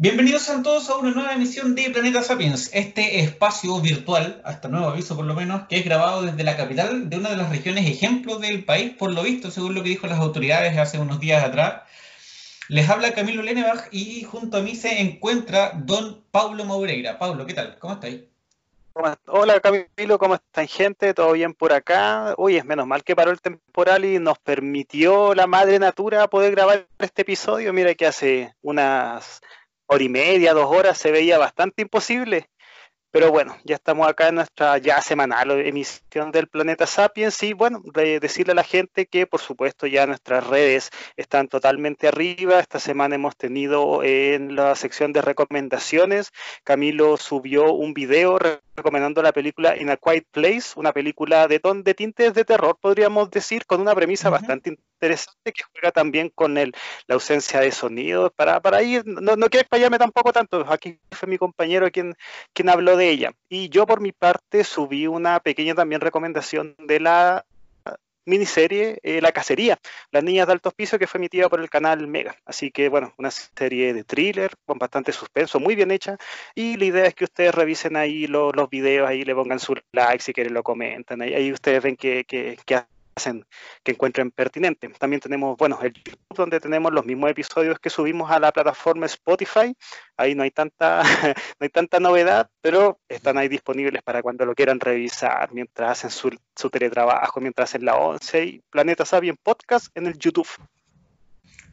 Bienvenidos a todos a una nueva emisión de Planeta Sapiens, este espacio virtual, hasta nuevo aviso por lo menos, que es grabado desde la capital de una de las regiones ejemplos del país, por lo visto, según lo que dijo las autoridades hace unos días atrás. Les habla Camilo Lenebach y junto a mí se encuentra don Paulo Maureira. Pablo, ¿qué tal? ¿Cómo estáis? Hola Camilo, ¿cómo están gente? ¿Todo bien por acá? Uy, es menos mal que paró el temporal y nos permitió la madre natura poder grabar este episodio. Mira que hace unas hora y media, dos horas, se veía bastante imposible. Pero bueno, ya estamos acá en nuestra ya semanal emisión del Planeta Sapiens y bueno, decirle a la gente que por supuesto ya nuestras redes están totalmente arriba. Esta semana hemos tenido en la sección de recomendaciones, Camilo subió un video recomendando la película In a Quiet Place, una película de ton de tintes de terror, podríamos decir, con una premisa bastante interesante que juega también con el, la ausencia de sonido. Para, para ir, no, no quiero explayarme tampoco tanto, aquí fue mi compañero quien, quien habló de ella. Y yo por mi parte subí una pequeña también recomendación de la miniserie eh, La Cacería, Las Niñas de Altos Pisos, que fue emitida por el canal Mega. Así que, bueno, una serie de thriller con bastante suspenso, muy bien hecha. Y la idea es que ustedes revisen ahí los, los videos, ahí le pongan su like si quieren lo comentan. Ahí, ahí ustedes ven que, que, que hacen que encuentren pertinente. También tenemos, bueno, el YouTube donde tenemos los mismos episodios que subimos a la plataforma Spotify. Ahí no hay tanta, no hay tanta novedad, pero están ahí disponibles para cuando lo quieran revisar, mientras hacen su, su teletrabajo, mientras hacen la 11 y Planeta Sapiens Podcast en el YouTube.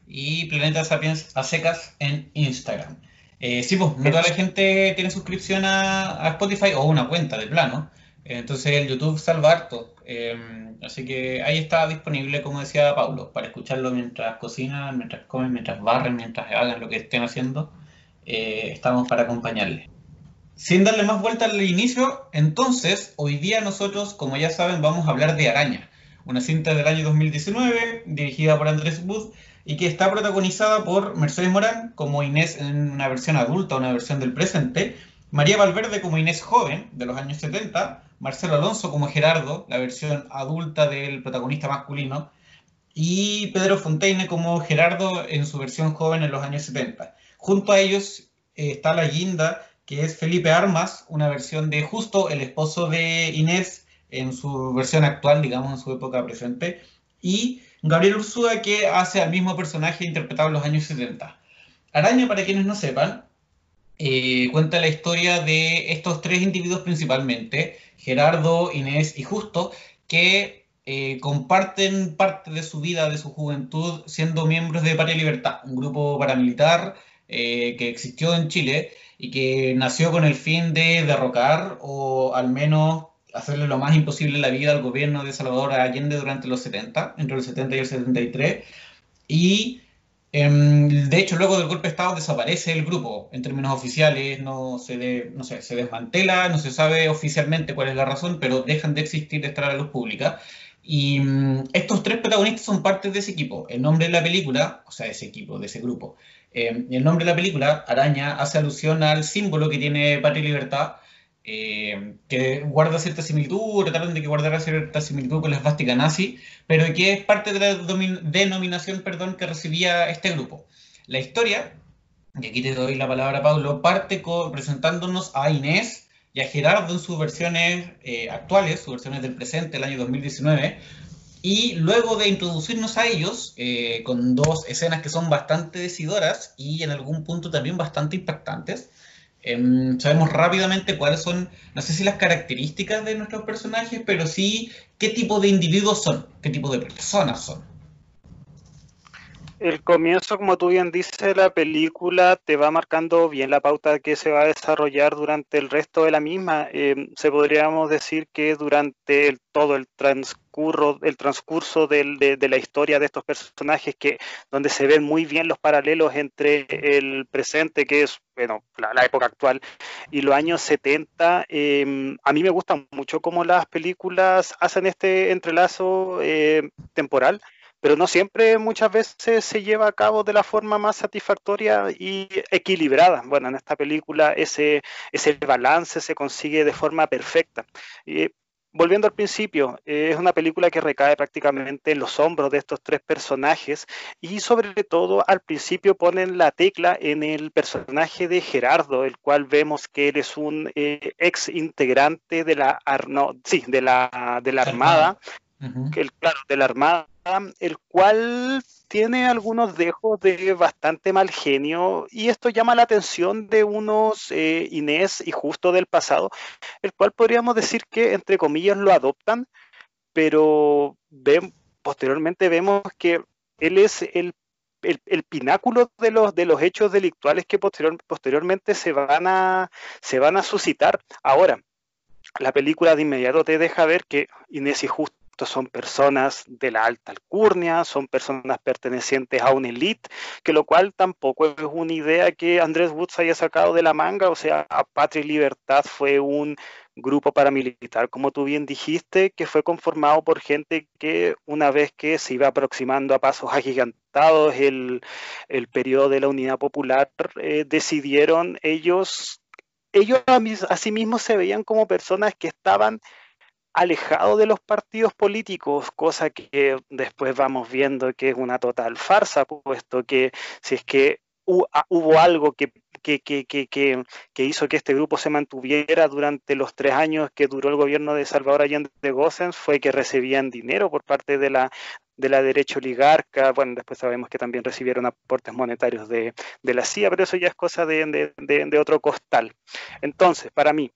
Y Planeta Sapiens a secas en Instagram. Eh, sí, pues, no toda la gente tiene suscripción a, a Spotify o una cuenta de plano. Entonces el YouTube salva harto. Em, así que ahí está disponible, como decía Paulo, para escucharlo mientras cocinan, mientras comen, mientras barren, mientras hagan lo que estén haciendo. Eh, estamos para acompañarles. Sin darle más vuelta al inicio, entonces, hoy día nosotros, como ya saben, vamos a hablar de Araña, una cinta del año 2019, dirigida por Andrés Wood, y que está protagonizada por Mercedes Morán como Inés en una versión adulta, una versión del presente, María Valverde como Inés joven, de los años 70, Marcelo Alonso como Gerardo, la versión adulta del protagonista masculino, y Pedro Fontaine como Gerardo en su versión joven en los años 70. Junto a ellos eh, está la guinda, que es Felipe Armas, una versión de justo el esposo de Inés en su versión actual, digamos, en su época presente, y Gabriel Ursúa, que hace al mismo personaje interpretado en los años 70. Araña, para quienes no sepan, eh, cuenta la historia de estos tres individuos principalmente, Gerardo, Inés y Justo, que eh, comparten parte de su vida, de su juventud, siendo miembros de Patria Libertad, un grupo paramilitar eh, que existió en Chile y que nació con el fin de derrocar o al menos hacerle lo más imposible la vida al gobierno de Salvador Allende durante los 70, entre el 70 y el 73, y de hecho, luego del golpe de Estado desaparece el grupo en términos oficiales, no se, no sé, se desmantela, no se sabe oficialmente cuál es la razón, pero dejan de existir de estar a la luz pública. Y mm, estos tres protagonistas son parte de ese equipo. El nombre de la película, o sea, de ese equipo, de ese grupo, em, el nombre de la película, Araña, hace alusión al símbolo que tiene Patria y Libertad, eh, que guarda cierta similitud, trataron de que guardara cierta similitud con la esvástica nazi, pero que es parte de la denominación perdón, que recibía este grupo. La historia, y aquí te doy la palabra Pablo, parte presentándonos a Inés y a Gerardo en sus versiones eh, actuales, sus versiones del presente, el año 2019, y luego de introducirnos a ellos, eh, con dos escenas que son bastante decidoras y en algún punto también bastante impactantes, Em, sabemos rápidamente cuáles son, no sé si las características de nuestros personajes, pero sí qué tipo de individuos son, qué tipo de personas son. El comienzo, como tú bien dices, la película te va marcando bien la pauta que se va a desarrollar durante el resto de la misma. Em, se podríamos decir que durante todo el transcurso, el transcurso de, la historia de estos personajes, que donde se ven muy bien los paralelos entre el presente, que es bueno, la, época actual, y los años 70, em, a mí me gusta mucho cómo las películas hacen este entrelazo eh, temporal pero no siempre muchas veces se lleva a cabo de la forma más satisfactoria y equilibrada. Bueno, en esta película ese, ese balance se consigue de forma perfecta. Y volviendo al principio, eh, es una película que recae prácticamente en los hombros de estos tres personajes y sobre todo al principio ponen la tecla en el personaje de Gerardo, el cual vemos que él es un eh, ex integrante de la, sí, de la, de la Armada, el, claro, de la Armada, el cual tiene algunos dejos de bastante mal genio y esto llama la atención de unos eh, Inés y justo del pasado, el cual podríamos decir que entre comillas lo adoptan, pero posteriormente vemos que él es el, pináculo de los, de los hechos delictuales que posteriormente se van, a, se van a suscitar. Ahora, la película de inmediato te deja ver que Inés y Justo son personas de la alta alcurnia, son personas pertenecientes a una elite, que lo cual tampoco es una idea que Andrés Woods haya sacado de la manga, o sea, Patria y Libertad fue un grupo paramilitar, como tú bien dijiste, que fue conformado por gente que una vez que se iba aproximando a pasos agigantados el, el periodo de la Unidad Popular, eh, decidieron ellos, ellos a, a sí mismos se veían como personas que estaban alejado de los partidos políticos, cosa que después vamos viendo que es una total farsa, puesto que si es que ah, hubo algo que, que, que, que, hizo que este grupo se mantuviera durante los tres años que duró el gobierno de Salvador Allende de Gossens, fue que recibían dinero por parte de la, de la derecha oligarca, bueno, después sabemos que también recibieron aportes monetarios de, de la CIA, pero eso ya es cosa de, de, de otro costal. Entonces, para mí,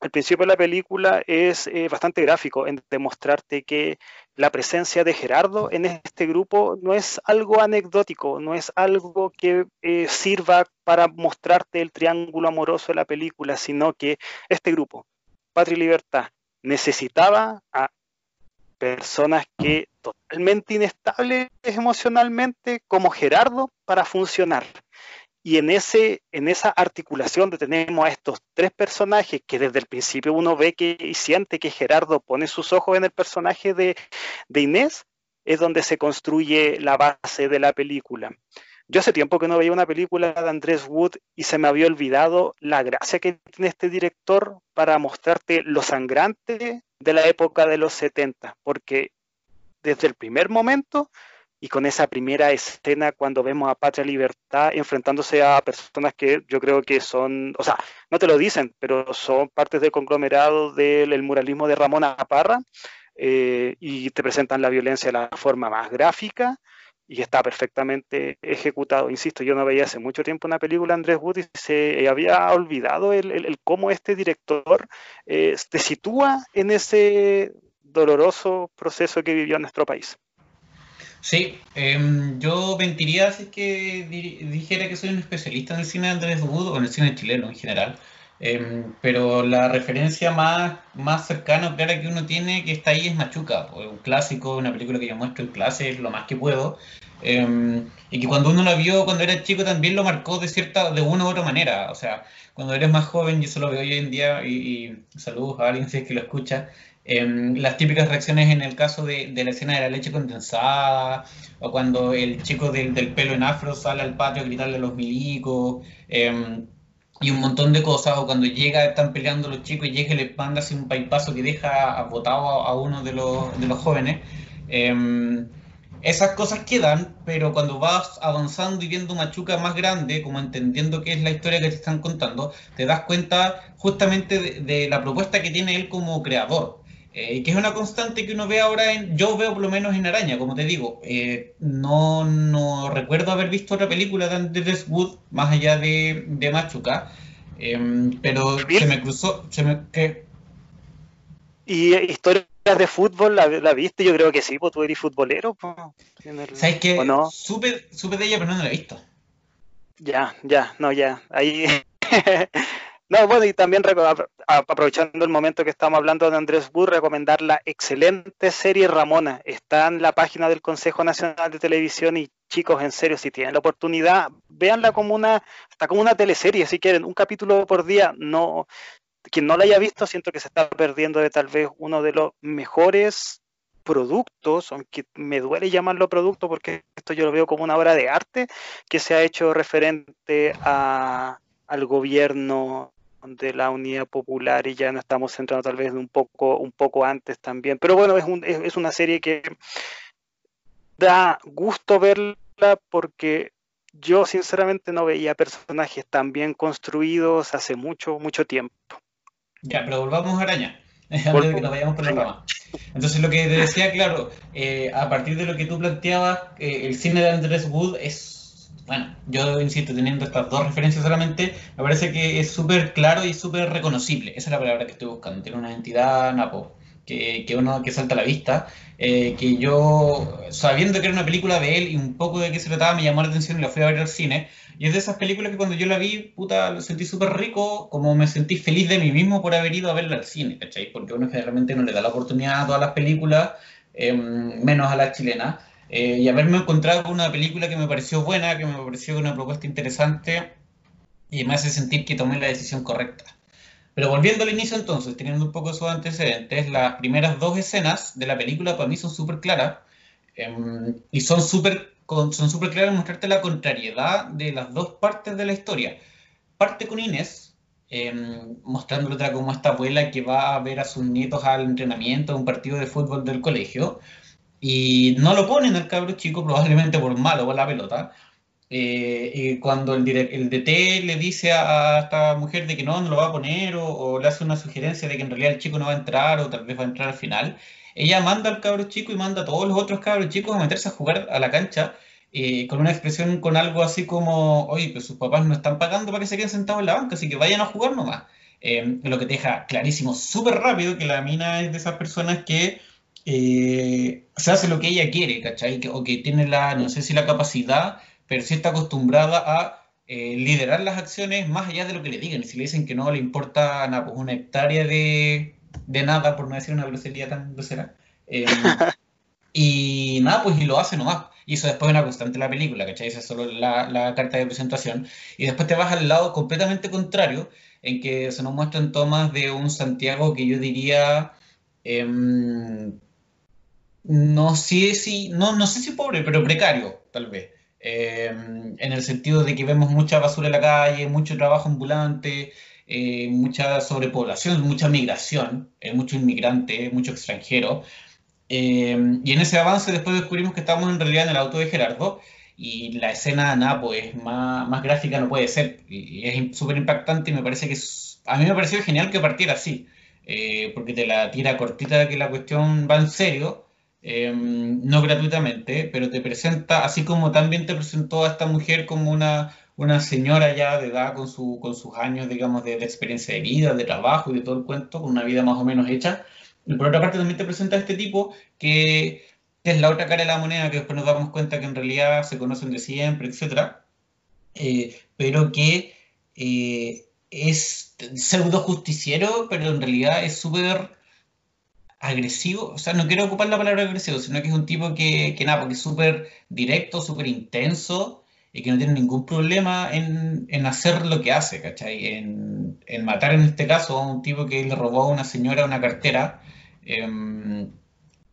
el principio de la película es eh, bastante gráfico en demostrarte que la presencia de Gerardo en este grupo no es algo anecdótico, no es algo que eh, sirva para mostrarte el triángulo amoroso de la película, sino que este grupo, Patria y Libertad, necesitaba a personas que totalmente inestables emocionalmente como Gerardo para funcionar. Y en, ese, en esa articulación de tenemos a estos tres personajes que desde el principio uno ve que y siente que Gerardo pone sus ojos en el personaje de, de Inés, es donde se construye la base de la película. Yo hace tiempo que no veía una película de Andrés Wood y se me había olvidado la gracia que tiene este director para mostrarte lo sangrante de la época de los 70, porque desde el primer momento y con esa primera escena cuando vemos a Patria Libertad enfrentándose a personas que yo creo que son, o sea, no te lo dicen, pero son partes del conglomerado del muralismo de Ramón Aparra eh, y te presentan la violencia de la forma más gráfica y está perfectamente ejecutado. Insisto, yo no veía hace mucho tiempo una película Andrés Wood y se había olvidado el, cómo este director eh, se sitúa en ese doloroso proceso que vivió nuestro país. Sí, em, yo mentiría si que dijera que soy un especialista en el cine de Andrés Wood o en el cine chileno en general. Em, pero la referencia más, más cercana clara que uno tiene que está ahí es Machuca, un clásico, una película que yo muestro en clase lo más que puedo. Em, y que cuando uno la vio cuando era chico también lo marcó de cierta, de una u otra manera. O sea, cuando eres más joven, y eso lo veo hoy en día, y, saludos a alguien si es que lo escucha, Em, las típicas reacciones en el caso de, la escena de la leche condensada, o cuando el chico del, pelo en afro sale al patio a gritarle a los milicos, em, y un montón de cosas, o cuando llega, están peleando los chicos y llega y le manda así un paipazo que deja botado a, uno de los, jóvenes. Esas cosas quedan, pero cuando vas avanzando y viendo Machuca más grande, como entendiendo qué es la historia que te están contando, te das cuenta justamente de la propuesta que tiene él como creador. Eh, que es una constante que uno ve ahora, en, yo veo por lo menos en Araña, como te digo. Eh, no, no recuerdo haber visto otra película de Andrés Wood más allá de, de Machuca, em, pero se me cruzó. Se me, ¿Y historias de fútbol la, la, viste? Yo creo que sí, pues tú eres futbolero. ¿Sabes qué? No? Supe, supe de ella, pero no la he visto. Ya, ya, no, ya. Ahí. No, bueno, y también aprovechando el momento que estamos hablando de Andrés Wood, recomendar la excelente serie Ramona. Está en la página del Consejo Nacional de Televisión y chicos, en serio, si tienen la oportunidad, véanla como una, hasta como una teleserie, si quieren, un capítulo por día. No, quien no la haya visto, siento que se está perdiendo de tal vez uno de los mejores productos, aunque me duele llamarlo producto porque esto yo lo veo como una obra de arte que se ha hecho referente a, al gobierno de la unidad popular y ya no estamos centrando tal vez un poco, un poco antes también. Pero bueno, es, un, es, una serie que da gusto verla porque yo sinceramente no veía personajes tan bien construidos hace mucho, mucho tiempo. Ya, pero volvamos a Araña, antes de que nos vayamos por la rama. Entonces lo que te decía, claro, eh, a partir de lo que tú planteabas, eh, el cine de Andrés Wood es bueno, yo insisto, teniendo estas dos referencias solamente, me parece que es súper claro y súper reconocible. Esa es la palabra que estoy buscando. Tiene una identidad napo, que, que uno que salta a la vista. Eh, que yo, sabiendo que era una película de él y un poco de qué se trataba, me llamó la atención y la fui a ver al cine. Y es de esas películas que cuando yo la vi, puta, lo sentí súper rico, como me sentí feliz de mí mismo por haber ido a verla al cine, ¿cachai? Porque uno generalmente no le da la oportunidad a todas las películas, em, menos a las chilenas. Eh, y haberme encontrado con una película que me pareció buena, que me pareció una propuesta interesante y me hace sentir que tomé la decisión correcta. Pero volviendo al inicio entonces, teniendo un poco esos antecedentes, las primeras dos escenas de la película para mí son súper claras em, y son súper son súper claras en mostrarte la contrariedad de las dos partes de la historia. Parte con Inés, eh, mostrándote como esta abuela que va a ver a sus nietos al entrenamiento, a un partido de fútbol del colegio, y no lo ponen al cabro chico, probablemente por malo por la pelota. Eh, cuando el, DT le dice a, esta mujer de que no, no lo va a poner, o, le hace una sugerencia de que en realidad el chico no va a entrar, o tal vez va a entrar al final, ella manda al cabro chico y manda a todos los otros cabros chicos a meterse a jugar a la cancha eh, con una expresión, con algo así como, oye, pues sus papás no están pagando para que se queden sentados en la banca, así que vayan a jugar nomás. Eh, lo que deja clarísimo, súper rápido, que la mina es de esas personas que eh, se hace lo que ella quiere, ¿cachai? o que tiene la, no sé si la capacidad, pero sí está acostumbrada a eh, liderar las acciones más allá de lo que le digan. Y si le dicen que no le importa nada, pues una hectárea de, nada, por no decir una grosería tan grosera. Em, y nada, pues y lo hace nomás. Y eso después es una constante en la película, ¿cachai? Esa es solo la, la, carta de presentación. Y después te vas al lado completamente contrario, en que se nos muestran tomas de un Santiago que yo diría... Em, no sé si, no, no sé si pobre, pero precario, tal vez. Eh, en el sentido de que vemos mucha basura en la calle, mucho trabajo ambulante, eh, mucha sobrepoblación, mucha migración, eh, mucho inmigrante, mucho extranjero. y en ese avance después descubrimos que estamos en realidad en el auto de Gerardo y la escena, nada, pues más, más gráfica no puede ser. Y, es súper impactante y me parece que a mí me pareció genial que partiera así, porque te la tira cortita que la cuestión va en serio Em, no gratuitamente, pero te presenta, así como también te presentó a esta mujer como una, una señora ya de edad con, su, con sus años, digamos, de, experiencia de vida, de trabajo y de todo el cuento, con una vida más o menos hecha. Y por otra parte también te presenta a este tipo que, es la otra cara de la moneda, que después nos damos cuenta que en realidad se conocen de siempre, etc. Eh, pero que eh, es pseudo justiciero, pero en realidad es súper agresivo, o sea, no quiero ocupar la palabra agresivo, sino que es un tipo que, que nada, porque es súper directo, súper intenso y que no tiene ningún problema en, en, hacer lo que hace, ¿cachai? En, en, matar en este caso a un tipo que le robó a una señora una cartera. Em,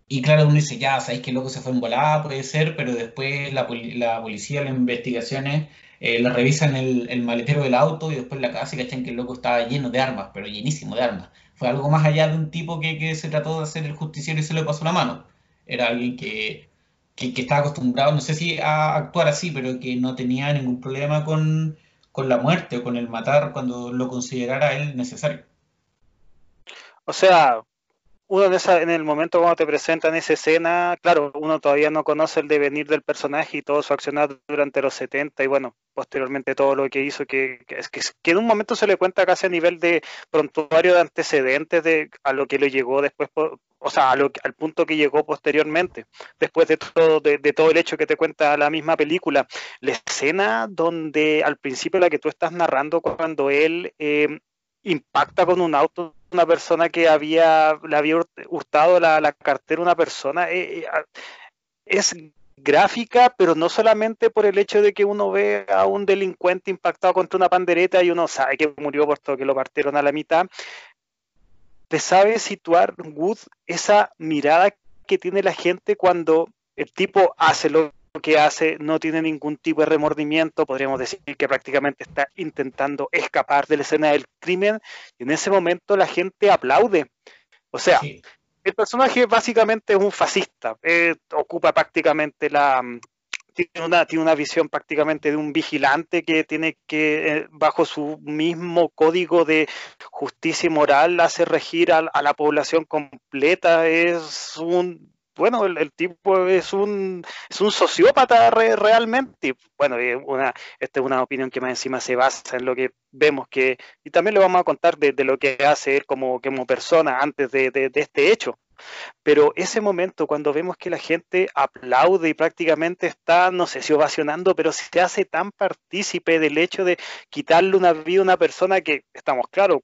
y claro, uno dice, ya, sabéis que loco se fue en volada, puede ser, pero después la, la policía, las investigaciones, eh, la revisan el, el, maletero del auto y después la casa y cachan que el loco estaba lleno de armas, pero llenísimo de armas algo más allá de un tipo que, se trató de hacer el justiciero y se le pasó la mano. Era alguien que, que, estaba acostumbrado, no sé si a actuar así, pero que no tenía ningún problema con, con la muerte o con el matar cuando lo considerara él necesario. O sea, uno en, esa, en el momento cuando te presentan esa escena, claro, uno todavía no conoce el devenir del personaje y todo su accionar durante los 70 y bueno, posteriormente todo lo que hizo, que, que, que, en un momento se le cuenta casi a nivel de prontuario de antecedentes de a lo que le llegó después, o sea, al punto que llegó posteriormente, después de todo, de, todo el hecho que te cuenta la misma película. La escena donde al principio la que tú estás narrando cuando él eh, impacta con un auto una persona que había le había hurtado la, la cartera una persona eh, eh, es gráfica, pero no solamente por el hecho de que uno ve a un delincuente impactado contra una pandereta y uno sabe que murió por todo que lo partieron a la mitad, te sabe situar Wood esa mirada que tiene la gente cuando el tipo hace lo que hace no tiene ningún tipo de remordimiento, podríamos decir que prácticamente está intentando escapar de la escena del crimen, y en ese momento la gente aplaude. O sea, el personaje básicamente es un fascista, eh, ocupa prácticamente la, tiene una, tiene una visión prácticamente de un vigilante que tiene que, eh, bajo su mismo código de justicia y moral, hacer regir a, la población completa. Es un, bueno, el, tipo es un, es un sociópata realmente. bueno, una, esta es una opinión que más encima se basa en lo que vemos que, y también le vamos a contar de, lo que hace él como, como persona antes de, de este hecho. Pero ese momento cuando vemos que la gente aplaude y prácticamente está, no sé si ovacionando, pero se hace tan partícipe del hecho de quitarle una vida a una persona que, estamos claros,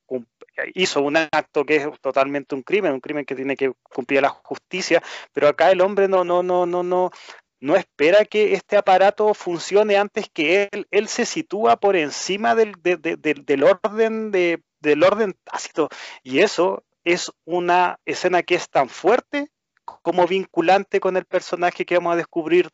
hizo un acto que es totalmente un crimen, un crimen que tiene que cumplir la justicia, pero acá el hombre no, no, no, no, no, no espera que este aparato funcione antes que él. Él se sitúa por encima del, del orden de, del orden tácito. Y eso es una escena que es tan fuerte como vinculante con el personaje que vamos a descubrir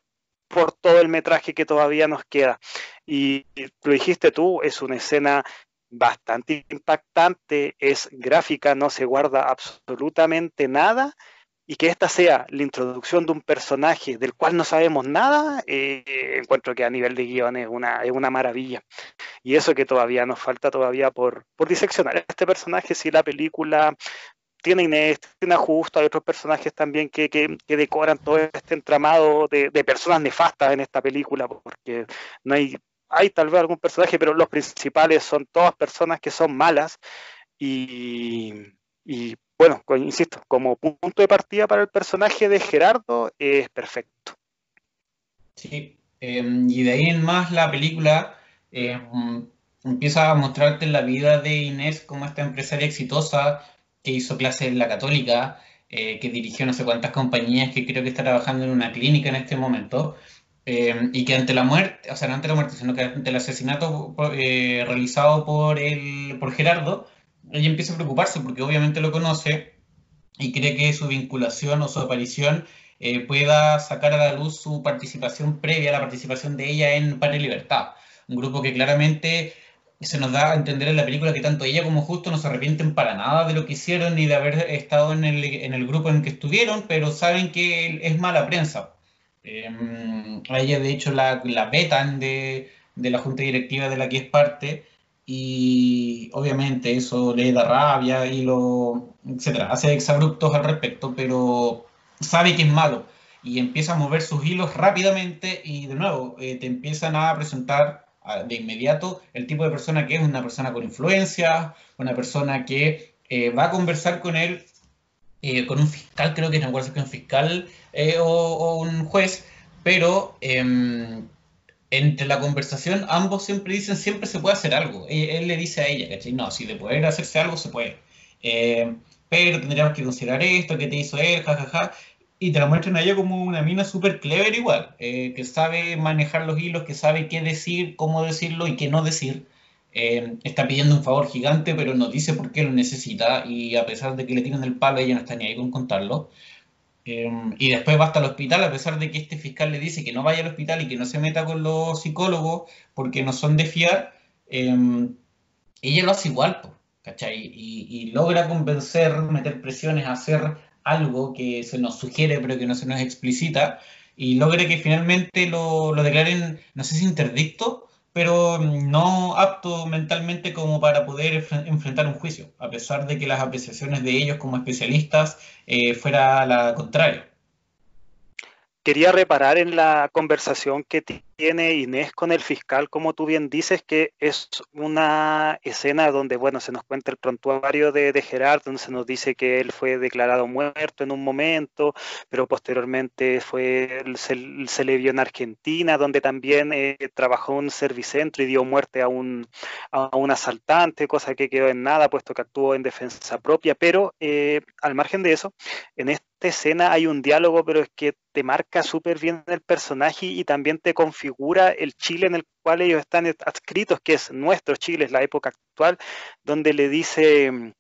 por todo el metraje que todavía nos queda. Y lo dijiste tú, es una escena bastante impactante, es gráfica, no se guarda absolutamente nada y que esta sea la introducción de un personaje del cual no sabemos nada, eh, encuentro que a nivel de guion es una, es una maravilla. Y eso que todavía nos falta todavía por, por diseccionar. Este personaje, si la película tiene Inés, tiene Justo, hay otros personajes también que, que, decoran todo este entramado de, de, personas nefastas en esta película, porque no hay, hay tal vez algún personaje, pero los principales son todas personas que son malas y, bueno, insisto, como punto de partida para el personaje de Gerardo es perfecto. Sí, em, y de ahí en más la película em, empieza a mostrarte la vida de Inés como esta empresaria exitosa que hizo clases en la católica, eh, que dirigió no sé cuántas compañías, que creo que está trabajando en una clínica en este momento, em, y que ante la muerte, o sea, no ante la muerte, sino que ante el asesinato eh, realizado por, el, por Gerardo, ella empieza a preocuparse porque obviamente lo conoce y cree que su vinculación o su aparición eh, pueda sacar a la luz su participación previa la participación de ella en Padre Libertad, un grupo que claramente se nos da a entender en la película que tanto ella como Justo no se arrepienten para nada de lo que hicieron ni de haber estado en el, en el grupo en que estuvieron, pero saben que es mala prensa. Eh, a ella de hecho la, la vetan de, de la junta directiva de la que es parte y obviamente eso le da rabia y lo, etcétera, hace exabruptos al respecto, pero sabe que es malo y empieza a mover sus hilos rápidamente y de nuevo eh, te empiezan a presentar de inmediato el tipo de persona que es una persona con influencia, una persona que eh, va a conversar con él, eh, con un fiscal, creo que no recuerdo si un fiscal o, o, un juez, pero em, entre la conversación ambos siempre dicen, siempre se puede hacer algo. Él, le dice a ella, ¿cachai? No, si de poder hacerse algo, se puede. Eh, pero tendríamos que considerar esto, que te hizo él, jajaja. Y te la muestran a ella como una mina súper clever igual, eh, que sabe manejar los hilos, que sabe qué decir, cómo decirlo y qué no decir. Eh, está pidiendo un favor gigante, pero no dice por qué lo necesita y a pesar de que le tiran el palo, ella no está ni ahí con contarlo. Em, y después va hasta el hospital, a pesar de que este fiscal le dice que no vaya al hospital y que no se meta con los psicólogos porque no son de fiar, em, ella lo hace igual, ¿cachai? Y, logra convencer, meter presiones, hacer algo que se nos sugiere pero que no se nos explicita, y logra que finalmente lo, lo declaren, no sé si interdicto, pero no apto mentalmente como para poder enfrentar un juicio, a pesar de que las apreciaciones de ellos como especialistas eh, fuera la contraria quería reparar en la conversación que tiene Inés con el fiscal, como tú bien dices, que es una escena donde, bueno, se nos cuenta el prontuario de, de Gerard, donde se nos dice que él fue declarado muerto en un momento, pero posteriormente fue, se, le vio en Argentina, donde también eh, trabajó en un servicentro y dio muerte a un, a un asaltante, cosa que quedó en nada, puesto que actuó en defensa propia, pero eh, al margen de eso, en este escena hay un diálogo, pero es que te marca súper bien el personaje y también te configura el Chile en el cual ellos están adscritos, que es nuestro Chile, es la época actual, donde le dice,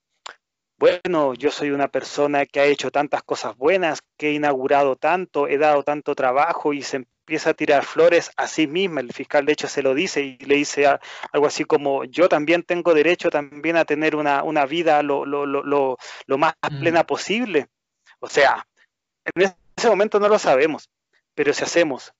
bueno, yo soy una persona que ha hecho tantas cosas buenas, que he inaugurado tanto, he dado tanto trabajo y se empieza a tirar flores a sí misma. El fiscal, de hecho, se lo dice y le dice algo así como: Yo también tengo derecho también a tener una, vida lo, lo, más mm. plena posible. O sea, en ese momento no lo sabemos, pero si hacemos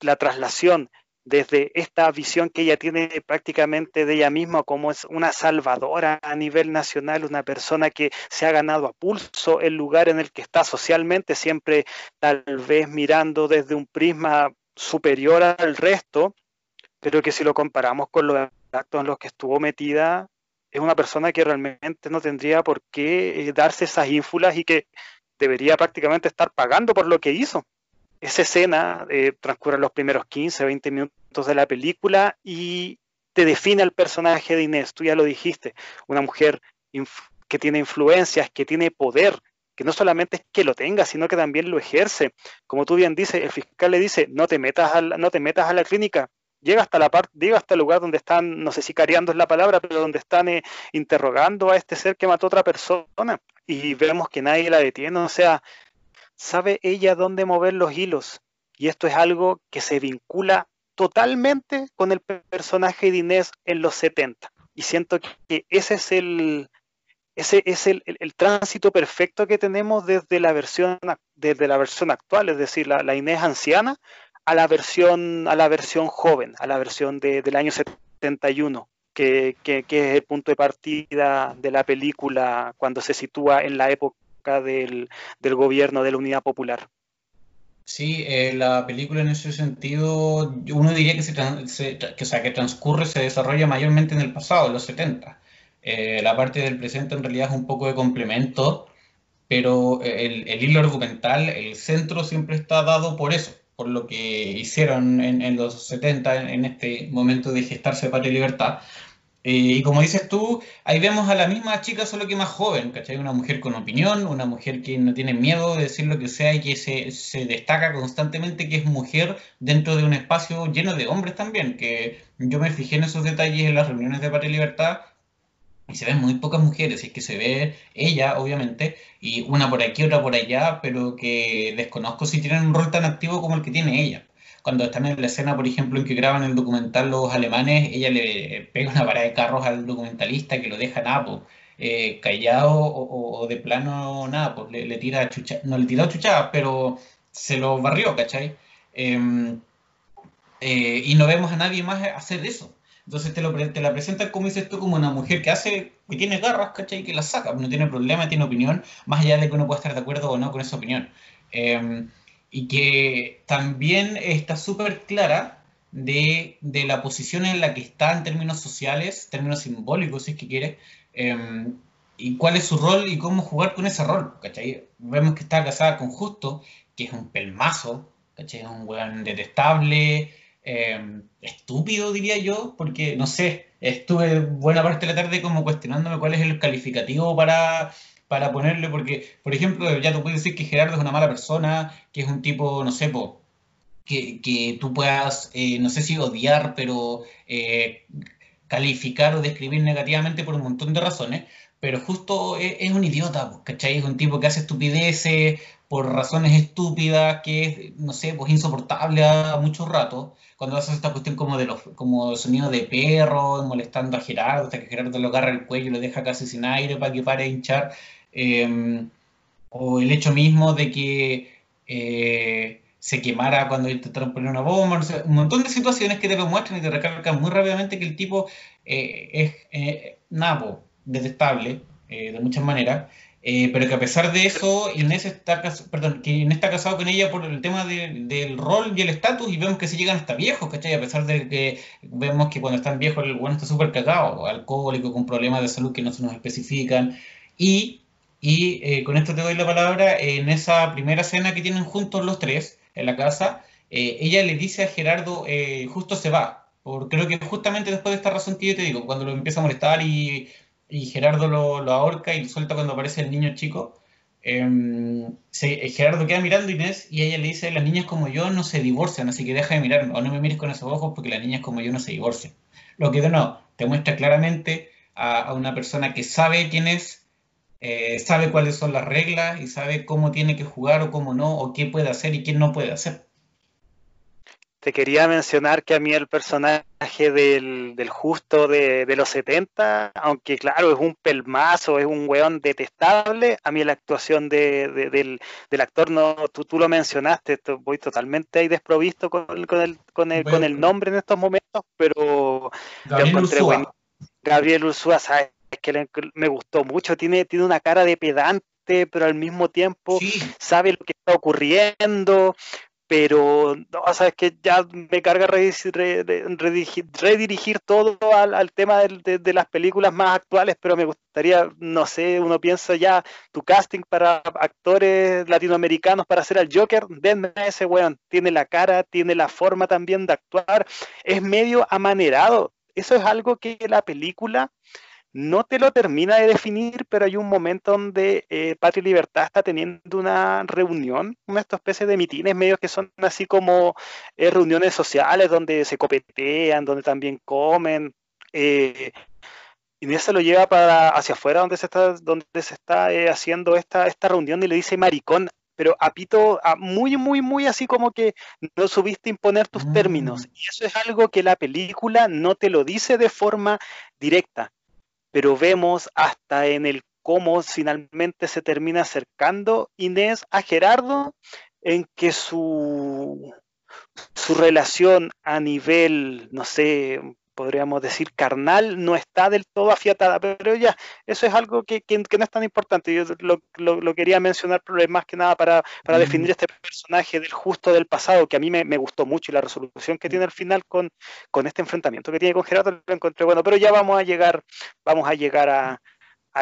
la traslación desde esta visión que ella tiene prácticamente de ella misma como es una salvadora a nivel nacional, una persona que se ha ganado a pulso el lugar en el que está socialmente, siempre tal vez mirando desde un prisma superior al resto, pero que si lo comparamos con los actos en los que estuvo metida, es una persona que realmente no tendría por qué eh, darse esas ínfulas y que debería prácticamente estar pagando por lo que hizo esa escena eh, transcurre los primeros 15, 20 minutos de la película y te define el personaje de Inés. Tú ya lo dijiste, una mujer que tiene influencias, que tiene poder, que no solamente es que lo tenga, sino que también lo ejerce. Como tú bien dices, el fiscal le dice, no te metas a la, no te metas a la clínica. Llega hasta la parte, hasta el lugar donde están, no sé si cariando es la palabra, pero donde están eh, interrogando a este ser que mató a otra persona y vemos que nadie la detiene. O sea, sabe ella dónde mover los hilos. Y esto es algo que se vincula totalmente con el personaje de Inés en los 70. Y siento que ese es el, ese es el, tránsito perfecto que tenemos desde la versión, desde la versión actual, es decir, la, Inés anciana, a la versión, a la versión joven, a la versión del año 71. Que, que, es el punto de partida de la película cuando se sitúa en la época del, gobierno de la Unidad Popular. Sí, eh, la película en ese sentido, uno diría que, que, sea, que transcurre, se desarrolla mayormente en el pasado, en los 70. Eh, la parte del presente en realidad es un poco de complemento, pero el, hilo argumental, el centro siempre está dado por eso, por lo que hicieron en, los 70, en, este momento de gestarse patria y libertad. Eh, y como dices tú, ahí vemos a la misma chica, solo que más joven, ¿cachai? Una mujer con opinión, una mujer que no tiene miedo de decir lo que sea y que se, se destaca constantemente que es mujer dentro de un espacio lleno de hombres también, que yo me fijé en esos detalles en las reuniones de Patria y Libertad y se ven muy pocas mujeres, y es que se ve ella, obviamente, y una por aquí, otra por allá, pero que desconozco si tienen un rol tan activo como el que tiene ella cuando están en la escena, por ejemplo, en que graban el documental los alemanes, ella le pega una parada de carros al documentalista que lo deja nada, eh, callado o, de plano nada, pues le, tira chucha, no le tiró chuchadas, pero se lo barrió, ¿cachai? Em, eh, y no vemos a nadie más hacer eso. Entonces te, lo, te la presentan, como dices tú, como una mujer que hace, que tiene garras, ¿cachai? Que la saca, no tiene problema, tiene opinión, más allá de que uno pueda estar de acuerdo o no con esa opinión. Eh, y que también está súper clara de, la posición en la que está en términos sociales, términos simbólicos, si es que quiere, em, y cuál es su rol y cómo jugar con ese rol, ¿cachai? Vemos que está casada con Justo, que es un pelmazo, ¿cachai? Es un weón detestable, em, estúpido, diría yo, porque, no sé, estuve buena parte de la tarde como cuestionándome cuál es el calificativo para para ponerle, porque, por ejemplo, ya tú puedes decir que Gerardo es una mala persona, que es un tipo, no sé, que, que, tú puedas, eh, no sé si odiar, pero eh, calificar o describir negativamente por un montón de razones, pero justo es, un idiota, ¿cachai? Es un tipo que hace estupideces por razones estúpidas, que es, no sé, pues insoportable a, muchos ratos, cuando haces esta cuestión como de los como sonido de perro, molestando a Gerardo, hasta que Gerardo lo agarra el cuello y lo deja casi sin aire para que pare a hinchar, Em, o el hecho mismo de que eh, se quemara cuando intentaron poner una bomba, un montón de situaciones que te lo muestran y te recargan muy rápidamente que el tipo eh, es eh, detestable de muchas maneras, pero que a pesar de eso, Inés está, perdón, que Inés está casado con ella por el tema del rol y el estatus y vemos que se llegan hasta viejos, ¿cachai? A pesar de que vemos que cuando están viejos el bueno está súper cagado, alcohólico, con problemas de salud que no se nos especifican y y eh, con esto te doy la palabra. En esa primera cena que tienen juntos los tres en la casa, eh, ella le dice a Gerardo, eh, justo se va. Por, creo que justamente después de esta razón que yo te digo, cuando lo empieza a molestar y, Gerardo lo, ahorca y lo suelta cuando aparece el niño chico, em, Gerardo queda mirando a Inés y ella le dice, las niñas como yo no se divorcian, así que deja de mirarme o no me mires con esos ojos porque las niñas como yo no se divorcian. Lo que nuevo te muestra claramente a, a una persona que sabe quién es, eh, sabe cuáles son las reglas y sabe cómo tiene que jugar o cómo no, o qué puede hacer y qué no puede hacer. Te quería mencionar que a mí el personaje del, justo de, los 70, aunque claro, es un pelmazo, es un weón detestable, a mí la actuación de, del, actor, no tú, tú lo mencionaste, voy totalmente ahí desprovisto con, con, el, con, el, con el nombre en estos momentos, pero Gabriel Ursúa. Gabriel Ursúa, sabes que me gustó mucho, tiene, tiene una cara de pedante, pero al mismo tiempo sabe lo que está ocurriendo, pero no, sabes que ya me carga redirigir, todo al, tema de, las películas más actuales, pero me gustaría, no sé, uno piensa ya tu casting para actores latinoamericanos para hacer al Joker, denme ese weón, tiene la cara, tiene la forma también de actuar, es medio amanerado. Eso es algo que la película no te lo termina de definir, pero hay un momento donde eh, Patria y Libertad está teniendo una reunión, una especie de mitines medios que son así como eh, reuniones sociales donde se copetean, donde también comen. Eh, Inés se lo lleva para hacia afuera donde se está, donde se está eh, haciendo esta, esta reunión y le dice maricón, pero a Pito muy, muy, muy así como que no subiste imponer tus términos. Mm. Y eso es algo que la película no te lo dice de forma directa pero vemos hasta en el cómo finalmente se termina acercando Inés a Gerardo, en que su, su relación a nivel, no sé, podríamos decir, carnal, no está del todo afiatada, pero ya, eso es algo que, no es tan importante. Yo lo, quería mencionar más que nada para, para definir este personaje del justo del pasado, que a mí me, gustó mucho y la resolución que tiene al final con, con este enfrentamiento que tiene con Gerardo lo encontré bueno, pero ya vamos a llegar, vamos a llegar a,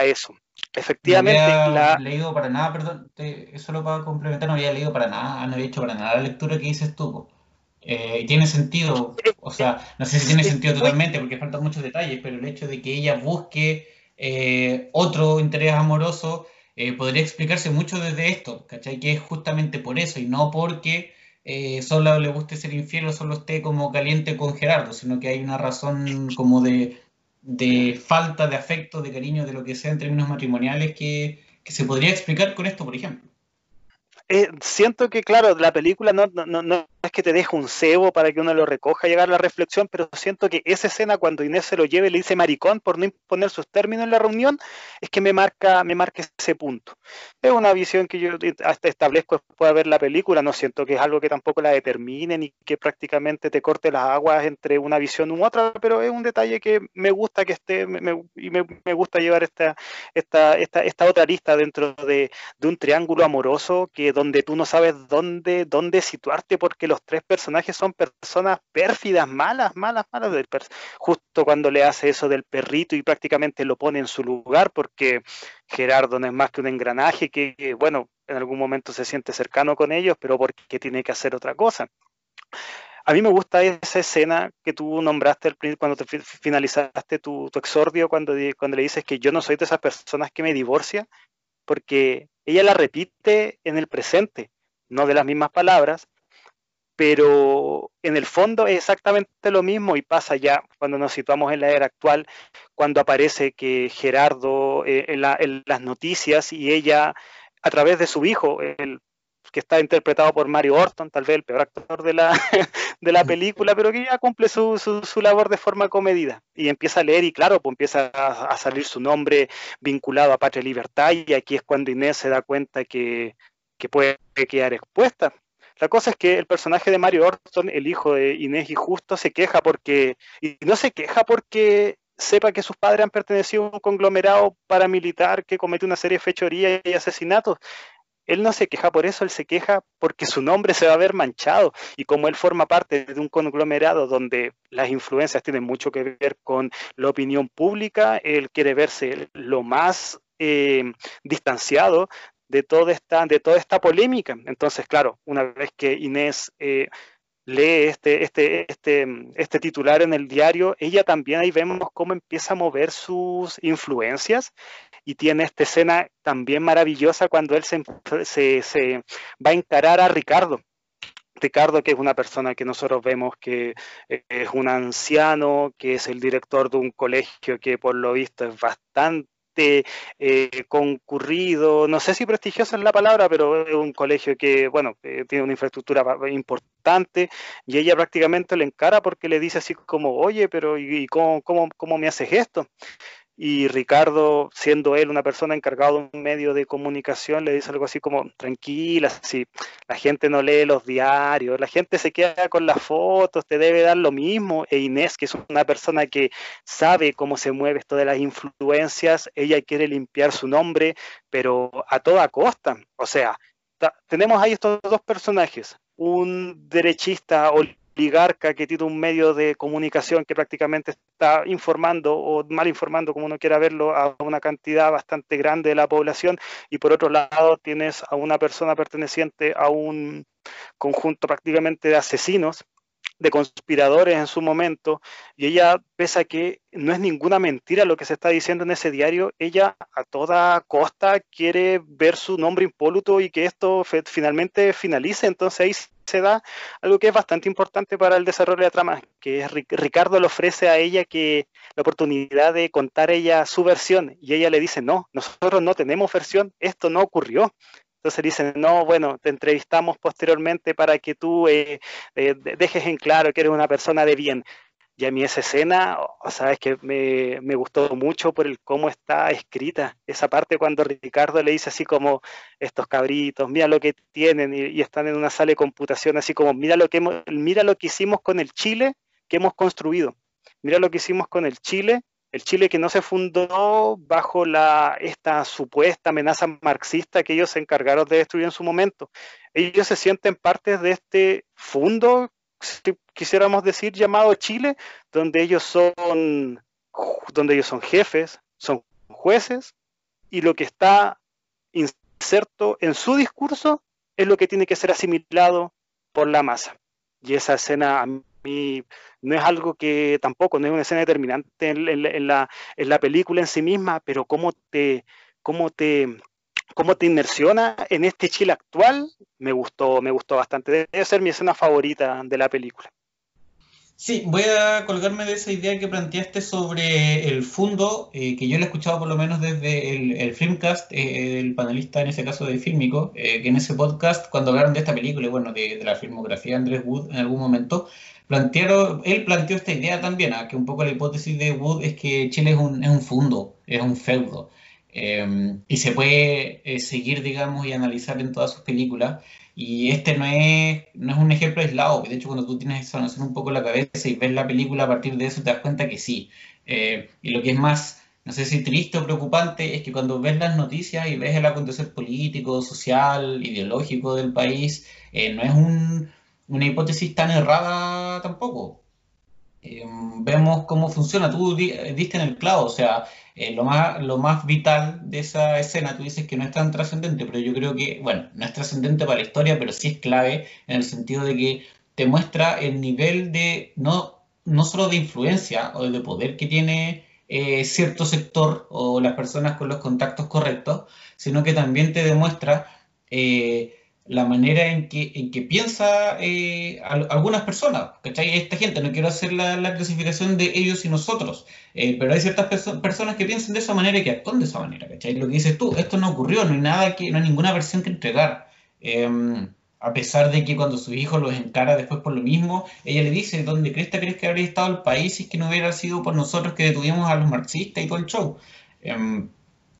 eso. Efectivamente, no había leído para nada, perdón, eso lo para complementar, no había leído para nada, no había hecho para nada la lectura que dices tú. Eh, tiene sentido, o sea, no sé si tiene sentido totalmente porque faltan muchos detalles, pero el hecho de que ella busque eh, otro interés amoroso eh, podría explicarse mucho desde esto, ¿cachai? Que es justamente por eso y no porque solo le guste ser infiel o solo esté como caliente con Gerardo, sino que hay una razón como de, de falta de afecto, de cariño, de lo que sea en términos matrimoniales que, que se podría explicar con esto, por ejemplo. siento que, claro, la película no, no, no, es que te deje un cebo para que uno lo recoja, llegar a la reflexión, pero siento que esa escena cuando Inés se lo lleve y le dice maricón por no imponer sus términos en la reunión, es que me marca, me marca ese punto. Es una visión que yo hasta establezco después de ver la película, no siento que es algo que tampoco la determine ni que prácticamente te corte las aguas entre una visión u otra, pero es un detalle que me gusta que esté y me, gusta llevar esta, esta, esta, esta otra lista dentro de, de, un triángulo amoroso que donde tú no sabes dónde, dónde situarte porque los tres personajes son personas pérfidas, malas, malas, malas. Justo cuando le hace eso del perrito y prácticamente lo pone en su lugar, porque Gerardo no es más que un engranaje que, bueno, en algún momento se siente cercano con ellos, pero porque tiene que hacer otra cosa. A mí me gusta esa escena que tú nombraste cuando te finalizaste tu, exordio, cuando, cuando le dices que yo no soy de esas personas que me divorcia, porque ella la repite en el presente, no de las mismas palabras, pero en el fondo es exactamente lo mismo y pasa ya cuando nos situamos en la era actual, cuando aparece que Gerardo eh, en, las noticias y ella a través de su hijo, el, que está interpretado por Mario Orton, tal vez el peor actor de la, de la película, pero que ya cumple su, su, labor de forma comedida. Y empieza a leer y claro, pues empieza a, a, salir su nombre vinculado a Patria y Libertad y aquí es cuando Inés se da cuenta que, que puede quedar expuesta la cosa es que el personaje de Mario Orton, el hijo de Inés y Justo, se queja porque, y no se queja porque sepa que sus padres han pertenecido a un conglomerado paramilitar que comete una serie de fechorías y asesinatos. Él no se queja por eso, él se queja porque su nombre se va a ver manchado. Y como él forma parte de un conglomerado donde las influencias tienen mucho que ver con la opinión pública, él quiere verse lo más eh, distanciado de toda esta, de toda esta polémica. Entonces, claro, una vez que Inés eh, lee este, este, este, este titular en el diario, ella también ahí vemos cómo empieza a mover sus influencias y tiene esta escena también maravillosa cuando él se, se, va a encarar a Ricardo. Ricardo, que es una persona que nosotros vemos que es un anciano, que es el director de un colegio que por lo visto es bastante eh, concurrido, no sé si prestigioso es la palabra, pero es un colegio que, bueno, eh, tiene una infraestructura importante y ella prácticamente le encara porque le dice así como, oye, pero ¿y cómo, cómo, cómo me haces esto? Y Ricardo, siendo él una persona encargada de un medio de comunicación, le dice algo así como, tranquila, si la gente no lee los diarios, la gente se queda con las fotos, te debe dar lo mismo. E Inés, que es una persona que sabe cómo se mueve esto de las influencias, ella quiere limpiar su nombre, pero a toda costa. O sea, tenemos ahí estos dos personajes, un derechista oligarca que tiene un medio de comunicación que prácticamente está informando o mal informando, como uno quiera verlo, a una cantidad bastante grande de la población. Y por otro lado tienes a una persona perteneciente a un conjunto prácticamente de asesinos de conspiradores en su momento, y ella, pese a que no es ninguna mentira lo que se está diciendo en ese diario, ella a toda costa quiere ver su nombre impoluto y que esto finalmente finalice, entonces ahí se da algo que es bastante importante para el desarrollo de la trama, que es Ricardo le ofrece a ella que la oportunidad de contar ella su versión, y ella le dice, no, nosotros no tenemos versión, esto no ocurrió, entonces dicen, no, bueno, te entrevistamos posteriormente para que tú eh, eh, dejes en claro que eres una persona de bien. Y a mí esa escena, o sabes que me, me, gustó mucho por el cómo está escrita. Esa parte cuando Ricardo le dice así como, estos cabritos, mira lo que tienen y, están en una sala de computación, así como, mira lo, que mira lo que hicimos con el Chile que hemos construido. Mira lo que hicimos con el Chile el Chile que no se fundó bajo esta supuesta amenaza marxista que ellos se encargaron de destruir en su momento. Ellos se sienten parte de este fundo, si quisiéramos decir, llamado Chile, donde ellos son, donde ellos son jefes, son jueces, y lo que está inserto en su discurso es lo que tiene que ser asimilado por la masa. Y esa escena a mí no es algo que tampoco, no es una escena determinante en, la, en la, película en sí misma, pero cómo te, cómo te, cómo te inmersiona en este Chile actual, me gustó, me gustó bastante. Debe ser mi escena favorita de la película. Sí, voy a colgarme de esa idea que planteaste sobre el fondo, eh, que yo lo he escuchado por lo menos desde el, el Filmcast, eh, el panelista en ese caso de Fílmico, eh, que en ese podcast, cuando hablaron de esta película y bueno, de, de, la filmografía de Andrés Wood en algún momento, plantearon, él planteó esta idea también, ¿ah? que un poco la hipótesis de Wood es que Chile es un, es un fondo, es un feudo, em, y se puede eh, seguir, digamos, y analizar en todas sus películas. Y este no es, no es un ejemplo aislado, de hecho cuando tú tienes esa noción un poco la cabeza y ves la película a partir de eso te das cuenta que sí. Eh, y lo que es más, no sé si triste o preocupante, es que cuando ves las noticias y ves el acontecer político, social, ideológico del país, eh, no es un, una hipótesis tan errada tampoco. Eh, vemos cómo funciona. Tú diste en el clavo, o sea, eh, lo, más, lo más vital de esa escena, tú dices que no es tan trascendente, pero yo creo que, bueno, no es trascendente para la historia, pero sí es clave en el sentido de que te muestra el nivel de, no, no solo de influencia o de poder que tiene eh, cierto sector o las personas con los contactos correctos, sino que también te demuestra la manera en que, en que piensa eh, algunas personas, ¿cachai? Esta gente, no quiero hacer la, clasificación de ellos y nosotros, eh, pero hay ciertas personas que piensan de esa manera y que actúan de esa manera, ¿cachai? Lo que dices tú, esto no ocurrió, no hay nada que, no hay ninguna versión que entregar. Em, a pesar de que cuando su hijo los encara después por lo mismo, ella le dice, ¿dónde crees, crees que habría estado el país si es que no hubiera sido por nosotros que detuvimos a los marxistas y todo el show?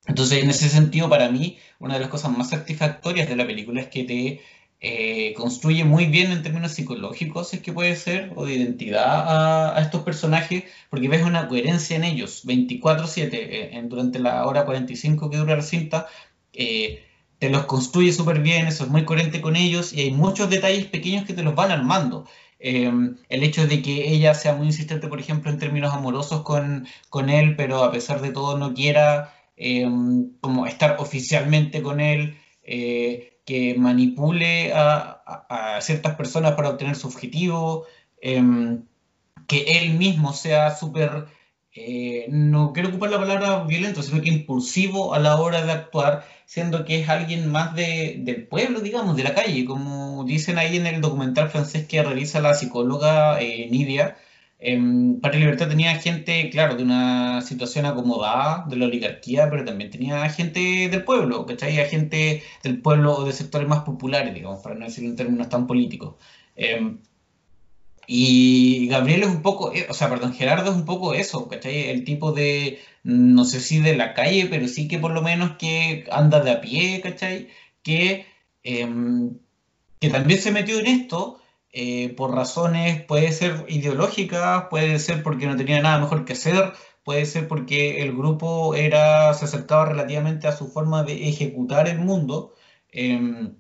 Em, entonces, en ese sentido, para mí, una de las cosas más satisfactorias de la película es que te eh, construye muy bien en términos psicológicos, es que puede ser, o de identidad a, estos personajes, porque ves una coherencia en ellos, 24/7, eh, durante la hora 45 que dura la cinta, eh, te los construye súper bien, eso es muy coherente con ellos, y hay muchos detalles pequeños que te los van armando. el hecho de que ella sea muy insistente, por ejemplo, en términos amorosos con, con él, pero a pesar de todo no quiera Em, como estar oficialmente con él, eh, que manipule a, ciertas personas para obtener su objetivo, em, que él mismo sea súper, eh, no quiero ocupar la palabra violento, sino que impulsivo a la hora de actuar, siendo que es alguien más de, del pueblo, digamos, de la calle, como dicen ahí en el documental francés que realiza la psicóloga eh, Nidia eh, Patria Libertad tenía gente, claro, de una situación acomodada de la oligarquía, pero también tenía gente del pueblo, ¿cachai? gente del pueblo o de sectores más populares, digamos, para no decirlo en términos tan políticos. Em, y Gabriel es un poco, eh, o sea, perdón, Gerardo es un poco eso, ¿cachai? El tipo de, no sé si de la calle, pero sí que por lo menos que anda de a pie, ¿cachai? Que, em, que también se metió en esto eh, por razones, puede ser ideológicas, puede ser porque no tenía nada mejor que hacer, puede ser porque el grupo era, se acercaba relativamente a su forma de ejecutar el mundo. Em,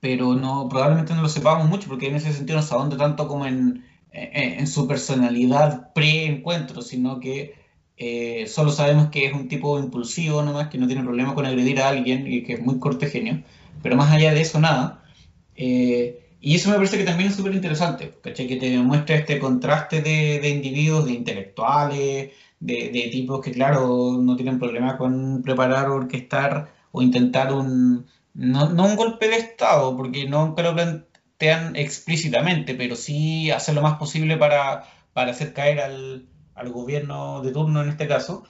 pero no, probablemente no lo sepamos mucho, porque en ese sentido no se dónde tanto como en, en, su personalidad pre-encuentro, sino que eh, solo sabemos que es un tipo impulsivo nomás, que no tiene problema con agredir a alguien y que es muy cortegenio, pero más allá de eso, nada. Eh, y eso me parece que también es súper interesante, Que te muestra este contraste de, de individuos, de intelectuales, de, de, tipos que, claro, no tienen problema con preparar, orquestar o intentar un, no, no un golpe de Estado, porque creo que plantean explícitamente, pero sí hacer lo más posible para, para hacer caer al, al, gobierno de turno en este caso.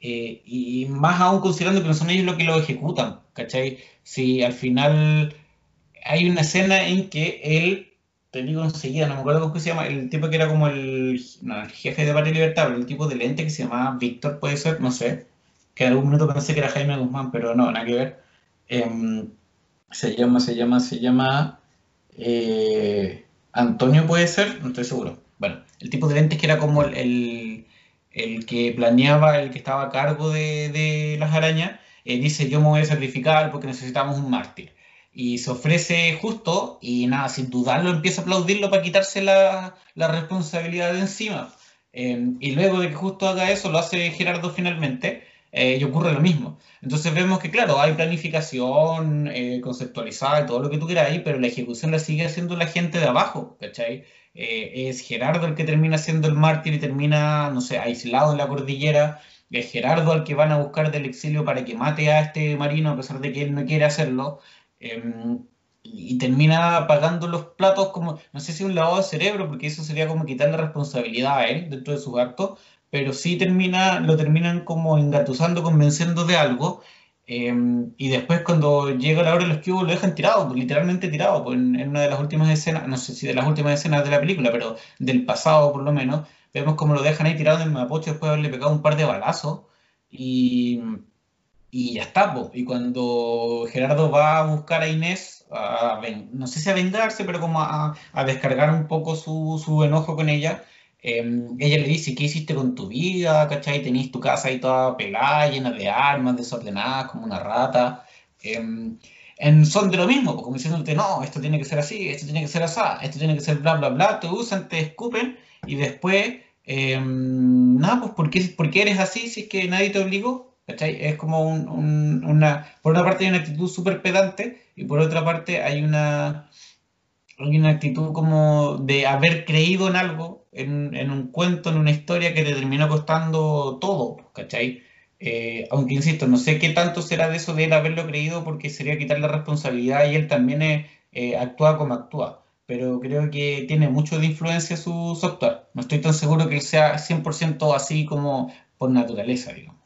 Eh, y más aún considerando que no son ellos los que lo ejecutan, ¿cachai? Si al final hay una escena en que él, te digo enseguida, no me acuerdo cómo se llama, el tipo que era como el, jefe de Patria Libertad, el tipo de lente que se llamaba Víctor, puede ser, no sé, que en algún momento pensé que era Jaime Guzmán, pero no, nada que ver Em, se llama, se llama, se llama eh, Antonio puede ser, no estoy seguro. Bueno, el tipo de lentes que era como el, el, que planeaba, el que estaba a cargo de, las arañas, eh, dice yo me voy a sacrificar porque necesitamos un mártir. Y se ofrece justo y nada, sin dudarlo empieza a aplaudirlo para quitarse la, la responsabilidad de encima. Em, y luego de que justo haga eso, lo hace Gerardo finalmente. Eh, y ocurre lo mismo. Entonces vemos que, claro, hay planificación eh, conceptualizada todo lo que tú ahí, pero la ejecución la sigue haciendo la gente de abajo, ¿cachai? Eh, es Gerardo el que termina siendo el mártir y termina, no sé, aislado en la cordillera. Es Gerardo al que van a buscar del exilio para que mate a este marino a pesar de que él no quiere hacerlo. Em, y termina pagando los platos como, no sé si un lavado de cerebro, porque eso sería como quitarle responsabilidad a él dentro de sus actos, pero sí termina, lo terminan como engatusando, convenciendo de algo, em, y después cuando llega la hora de los cubos lo dejan tirado, pues, literalmente tirado, pues, en, una de las últimas escenas, no sé si de las últimas escenas de la película, pero del pasado por lo menos, vemos como lo dejan ahí tirado en el mapocho después de haberle pegado un par de balazos, y, y ya está, pues. y cuando Gerardo va a buscar a Inés, no sé si a vengarse, pero como a, a descargar un poco su, su enojo con ella, Em, ella le dice, ¿qué hiciste con tu vida? ¿Cachai? Tenís tu casa ahí toda pelada, llena de armas, desordenadas, como una rata. Em, en son de lo mismo, como diciéndote, no, esto tiene que ser así, esto tiene que ser así, esto tiene que ser bla, bla, bla, te usan, te escupen y después, em, nada, pues ¿por qué, ¿por qué, eres así si es que nadie te obligó? ¿Cachai? Es como un, una, por una parte hay una actitud súper pedante y por otra parte hay una, hay una actitud como de haber creído en algo, en, un cuento, en una historia que te terminó costando todo, ¿cachai? Eh, aunque insisto, no sé qué tanto será de eso de él haberlo creído porque sería quitarle responsabilidad y él también eh, actúa como actúa, pero creo que tiene mucho de influencia su, su. No estoy tan seguro que él sea 100% así como por naturaleza, digamos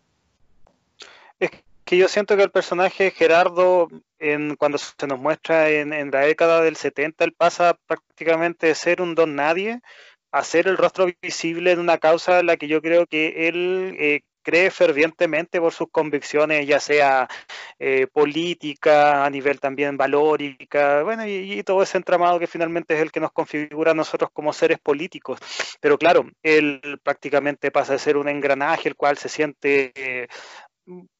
que yo siento que el personaje Gerardo, en, cuando se nos muestra en, la década del 70, él pasa prácticamente de ser un don nadie a ser el rostro visible de una causa en la que yo creo que él eh, cree fervientemente por sus convicciones, ya sea eh, política, a nivel también valórica, bueno, y, todo ese entramado que finalmente es el que nos configura a nosotros como seres políticos. Pero claro, él prácticamente pasa de ser un engranaje, el cual se siente eh,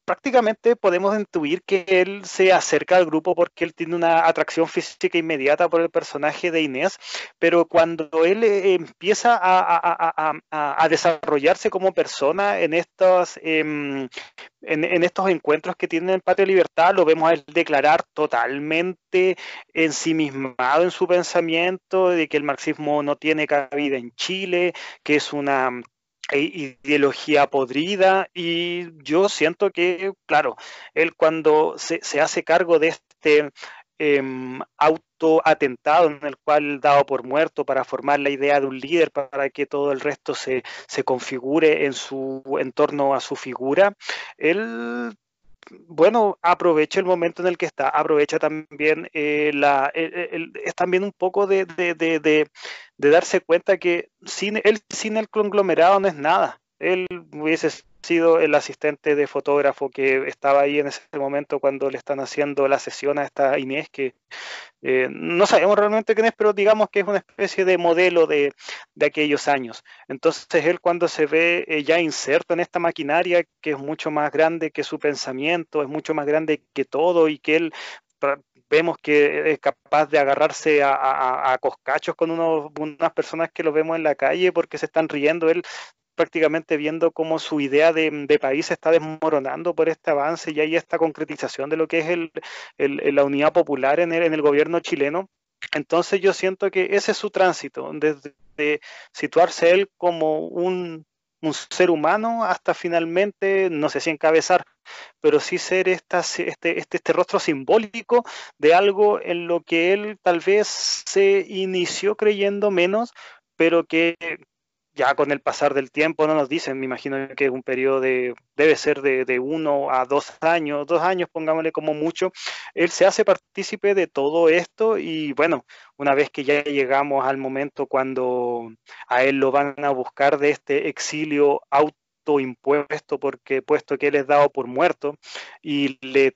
prácticamente podemos intuir que él se acerca al grupo porque él tiene una atracción física inmediata por el personaje de Inés, pero cuando él eh, empieza a, desarrollarse como persona en estos, em, en, estos encuentros que tiene en Patria Libertad, lo vemos a él declarar totalmente ensimismado en su pensamiento de que el marxismo no tiene cabida en Chile, que es una ideología podrida y yo siento que, claro, él cuando se, hace cargo de este em, autoatentado en el cual dado por muerto para formar la idea de un líder para que todo el resto se, se configure en su en torno a su figura, él bueno, aprovecha el momento en el que está, aprovecha también eh, la, es también un poco de, de, de, de, darse cuenta que sin él sin el conglomerado no es nada. Él hubiese sido el asistente de fotógrafo que estaba ahí en ese momento cuando le están haciendo la sesión a esta Inés, que eh, no sabemos realmente quién es, pero digamos que es una especie de modelo de, aquellos años. Entonces él cuando se ve eh, ya inserto en esta maquinaria, que es mucho más grande que su pensamiento, es mucho más grande que todo y que él vemos que es capaz de agarrarse a, coscachos con unas personas que lo vemos en la calle porque se están riendo. Él prácticamente viendo cómo su idea de, país se está desmoronando por este avance y hay esta concretización de lo que es la unidad popular en el, gobierno chileno. Entonces yo siento que ese es su tránsito, desde situarse él como un, ser humano hasta finalmente, no sé si encabezar, pero sí ser este, este, este rostro simbólico de algo en lo que él tal vez se inició creyendo menos, pero que ya con el pasar del tiempo no nos dicen, me imagino que es un periodo de, debe ser de, uno a dos años, dos años, pongámosle como mucho, él se hace partícipe de todo esto y bueno, una vez que ya llegamos al momento cuando a él lo van a buscar de este exilio autoimpuesto, porque puesto que él es dado por muerto y le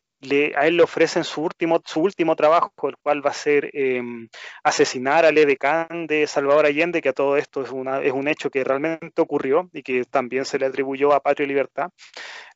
a él le ofrecen su último, su último trabajo, el cual va a ser em, asesinar al edecán de Salvador Allende, que a todo esto es, una, es un hecho que realmente ocurrió y que también se le atribuyó a Patria y Libertad.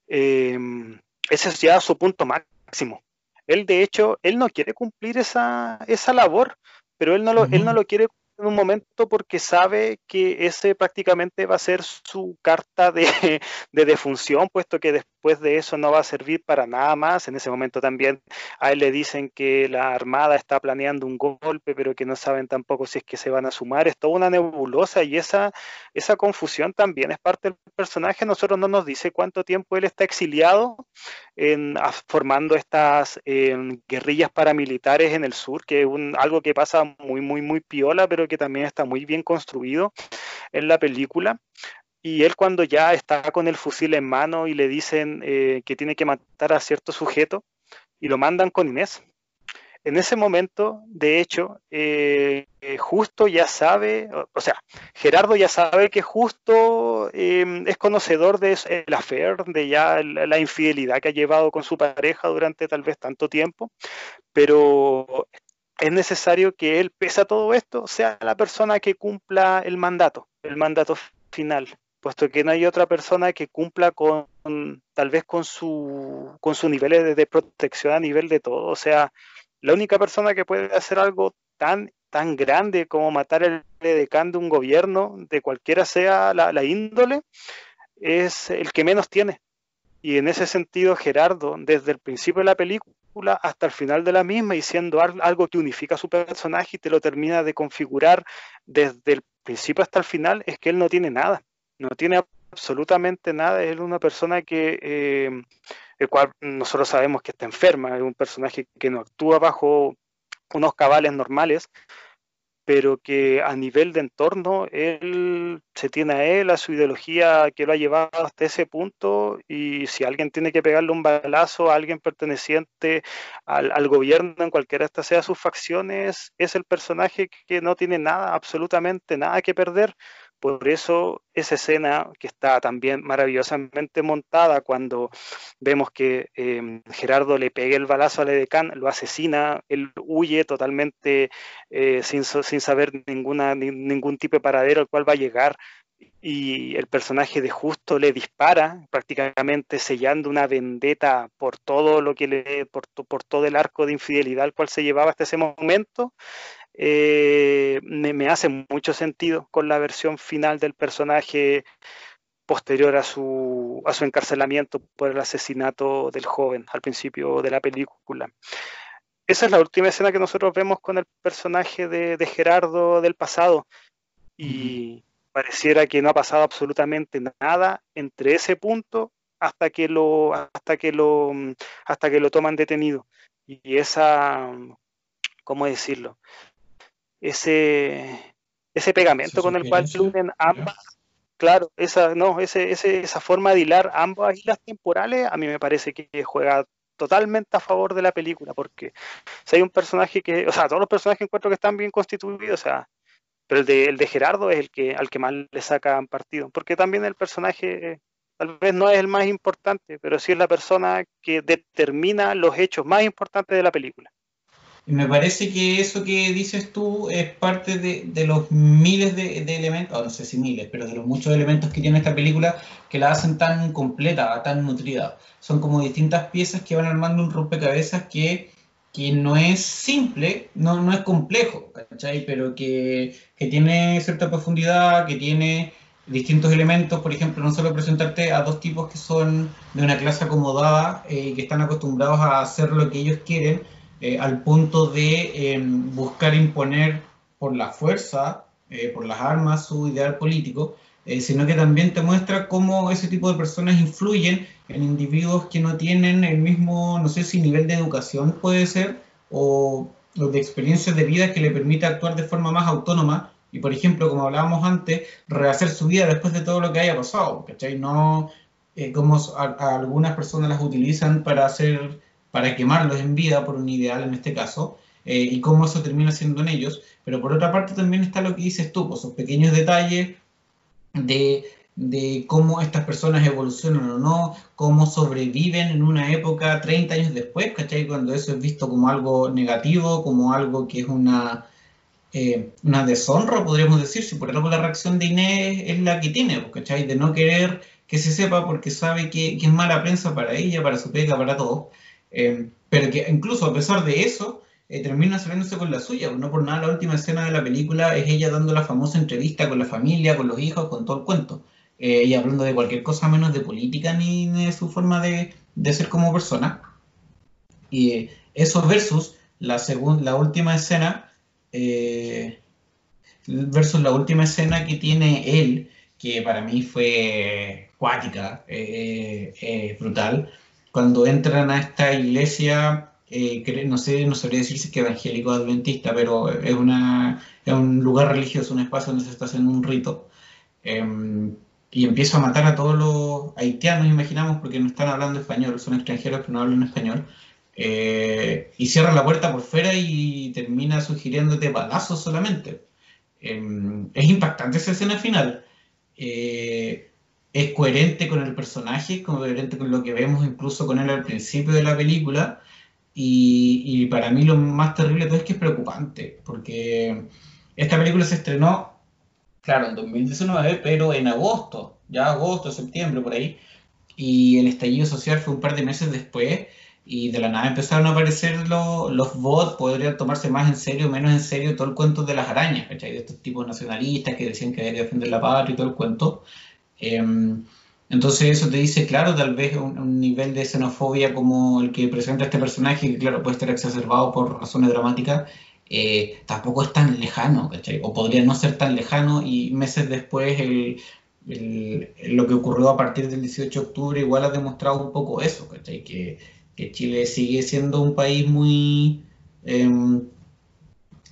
Em, ese es ya su punto máximo. Él, de hecho, él no quiere cumplir esa, esa labor, pero él no, lo, él no lo quiere en un momento porque sabe que ese prácticamente va a ser su carta de, de, defunción, puesto que después de eso no va a servir para nada más. En ese momento también a él le dicen que la Armada está planeando un golpe, pero que no saben tampoco si es que se van a sumar. Es toda una nebulosa y esa, esa confusión también es parte del personaje. Nosotros no nos dice cuánto tiempo él está exiliado en, formando estas guerrillas paramilitares en el sur, que es un, algo que pasa muy, muy, muy piola, pero que también está muy bien construido en la película. Y él cuando ya está con el fusil en mano y le dicen eh, que tiene que matar a cierto sujeto y lo mandan con Inés. En ese momento, de hecho, eh, Justo ya sabe, o sea, Gerardo ya sabe que Justo em, es conocedor de el affair, de ya la infidelidad que ha llevado con su pareja durante tal vez tanto tiempo, pero es necesario que él, pese a todo esto, sea la persona que cumpla el mandato, el mandato final, puesto que no hay otra persona que cumpla con, tal vez con su, con sus niveles de, protección a nivel de todo. O sea, la única persona que puede hacer algo tan, tan grande como matar el decán de un gobierno, de cualquiera sea la índole, es el que menos tiene. Y en ese sentido, Gerardo, desde el principio de la película, hasta el final de la misma y siendo algo que unifica a su personaje y te lo termina de configurar desde el principio hasta el final, es que él no tiene nada, no tiene absolutamente nada, es una persona que, eh, el cual nosotros sabemos que está enferma, es un personaje que no actúa bajo unos cabales normales, pero que a nivel de entorno él se tiene a él, a su ideología que lo ha llevado hasta ese punto y si alguien tiene que pegarle un balazo a alguien perteneciente al, gobierno en cualquiera de estas sea sus facciones, es el personaje que no tiene nada, absolutamente nada que perder por eso esa escena que está también maravillosamente montada cuando vemos que em, Gerardo le pega el balazo al edecán, lo asesina, él huye totalmente eh, sin, saber ninguna, ningún tipo de paradero al cual va a llegar y el personaje de Justo le dispara, prácticamente sellando una vendetta por todo lo que le, por, por todo el arco de infidelidad al cual se llevaba hasta ese momento, eh, me, hace mucho sentido con la versión final del personaje posterior a su, a su encarcelamiento por el asesinato del joven al principio de la película. Esa es la última escena que nosotros vemos con el personaje de, Gerardo del pasado y pareciera que no ha pasado absolutamente nada entre ese punto hasta que lo, hasta que lo, hasta que lo toman detenido. Y esa ¿cómo decirlo? Ese, ese pegamento con el cual se unen ambas, claro, esa, no, ese, esa forma de hilar ambas islas temporales, a mí me parece que juega totalmente a favor de la película, porque si hay un personaje que, o sea, todos los personajes encuentro que están bien constituidos, o sea, pero el de, el de Gerardo es el que al que más le sacan partido, porque también el personaje tal vez no es el más importante, pero sí es la persona que determina los hechos más importantes de la película. Y me parece que eso que dices tú es parte de, los miles de, elementos, no sé si miles, pero de los muchos elementos que tiene esta película que la hacen tan completa, tan nutrida. Son como distintas piezas que van armando un rompecabezas que, que no es simple, no, no es complejo, ¿cachai? Pero que, que tiene cierta profundidad, que tiene distintos elementos, por ejemplo, no solo presentarte a dos tipos que son de una clase acomodada y eh, que están acostumbrados a hacer lo que ellos quieren, eh, al punto de em, buscar imponer por la fuerza, eh, por las armas, su ideal político, sino que también te muestra cómo ese tipo de personas influyen en individuos que no tienen el mismo, no sé si nivel de educación puede ser, o, o de experiencias de vida que le permite actuar de forma más autónoma y, por ejemplo, como hablábamos antes, rehacer su vida después de todo lo que haya pasado, ¿cachai? No eh, como algunas personas las utilizan para hacer, para quemarlos en vida por un ideal en este caso, eh, y cómo eso termina siendo en ellos. Pero por otra parte también está lo que dices tú, pues, esos pequeños detalles de, de cómo estas personas evolucionan o no, cómo sobreviven en una época 30 años después, ¿cachai? Cuando eso es visto como algo negativo, como algo que es una eh, una deshonra, podríamos decir, si por algo la reacción de Inés es la que tiene, pues, ¿cachai? De no querer que se sepa porque sabe que, es mala prensa para ella, para su pega, para todo. Eh, pero que incluso a pesar de eso, eh, termina saliéndose con la suya. Pues, no por nada la última escena de la película es ella dando la famosa entrevista con la familia, con los hijos, con todo el cuento. y hablando de cualquier cosa menos de política ni de su forma de, de ser como persona. Y eso versus la, la última escena eh, versus la última escena que tiene él, que para mí fue cuática, eh, eh, brutal, cuando entran a esta iglesia, no sé, no sabría decir si es que evangélico adventista, pero es, una, es un lugar religioso, un espacio donde se está haciendo un rito. Em, y empieza a matar a todos los haitianos, imaginamos, porque no están hablando español, son extranjeros que no hablan español. Eh, y cierra la puerta por fuera y termina sugiriéndote balazos solamente. Em, es impactante esa escena final. Eh, es coherente con el personaje, coherente con lo que vemos incluso con él al principio de la película. Y, para mí lo más terrible todo es que es preocupante, porque esta película se estrenó, claro, en 2019, pero en agosto, ya agosto, septiembre, por ahí. Y el estallido social fue un par de meses después y de la nada empezaron a aparecer los bots, podrían tomarse más en serio menos en serio todo el cuento de las arañas, ¿cachai? De estos tipos nacionalistas que decían que había defender la patria y todo el cuento. Em, entonces eso te dice, claro, tal vez un, nivel de xenofobia como el que presenta este personaje, que claro, puede estar exacerbado por razones dramáticas, eh, tampoco es tan lejano, ¿cachai? O podría no ser tan lejano y meses después lo que ocurrió a partir del 18 de octubre igual ha demostrado un poco eso, ¿cachai? Que que Chile sigue siendo un país muy, em,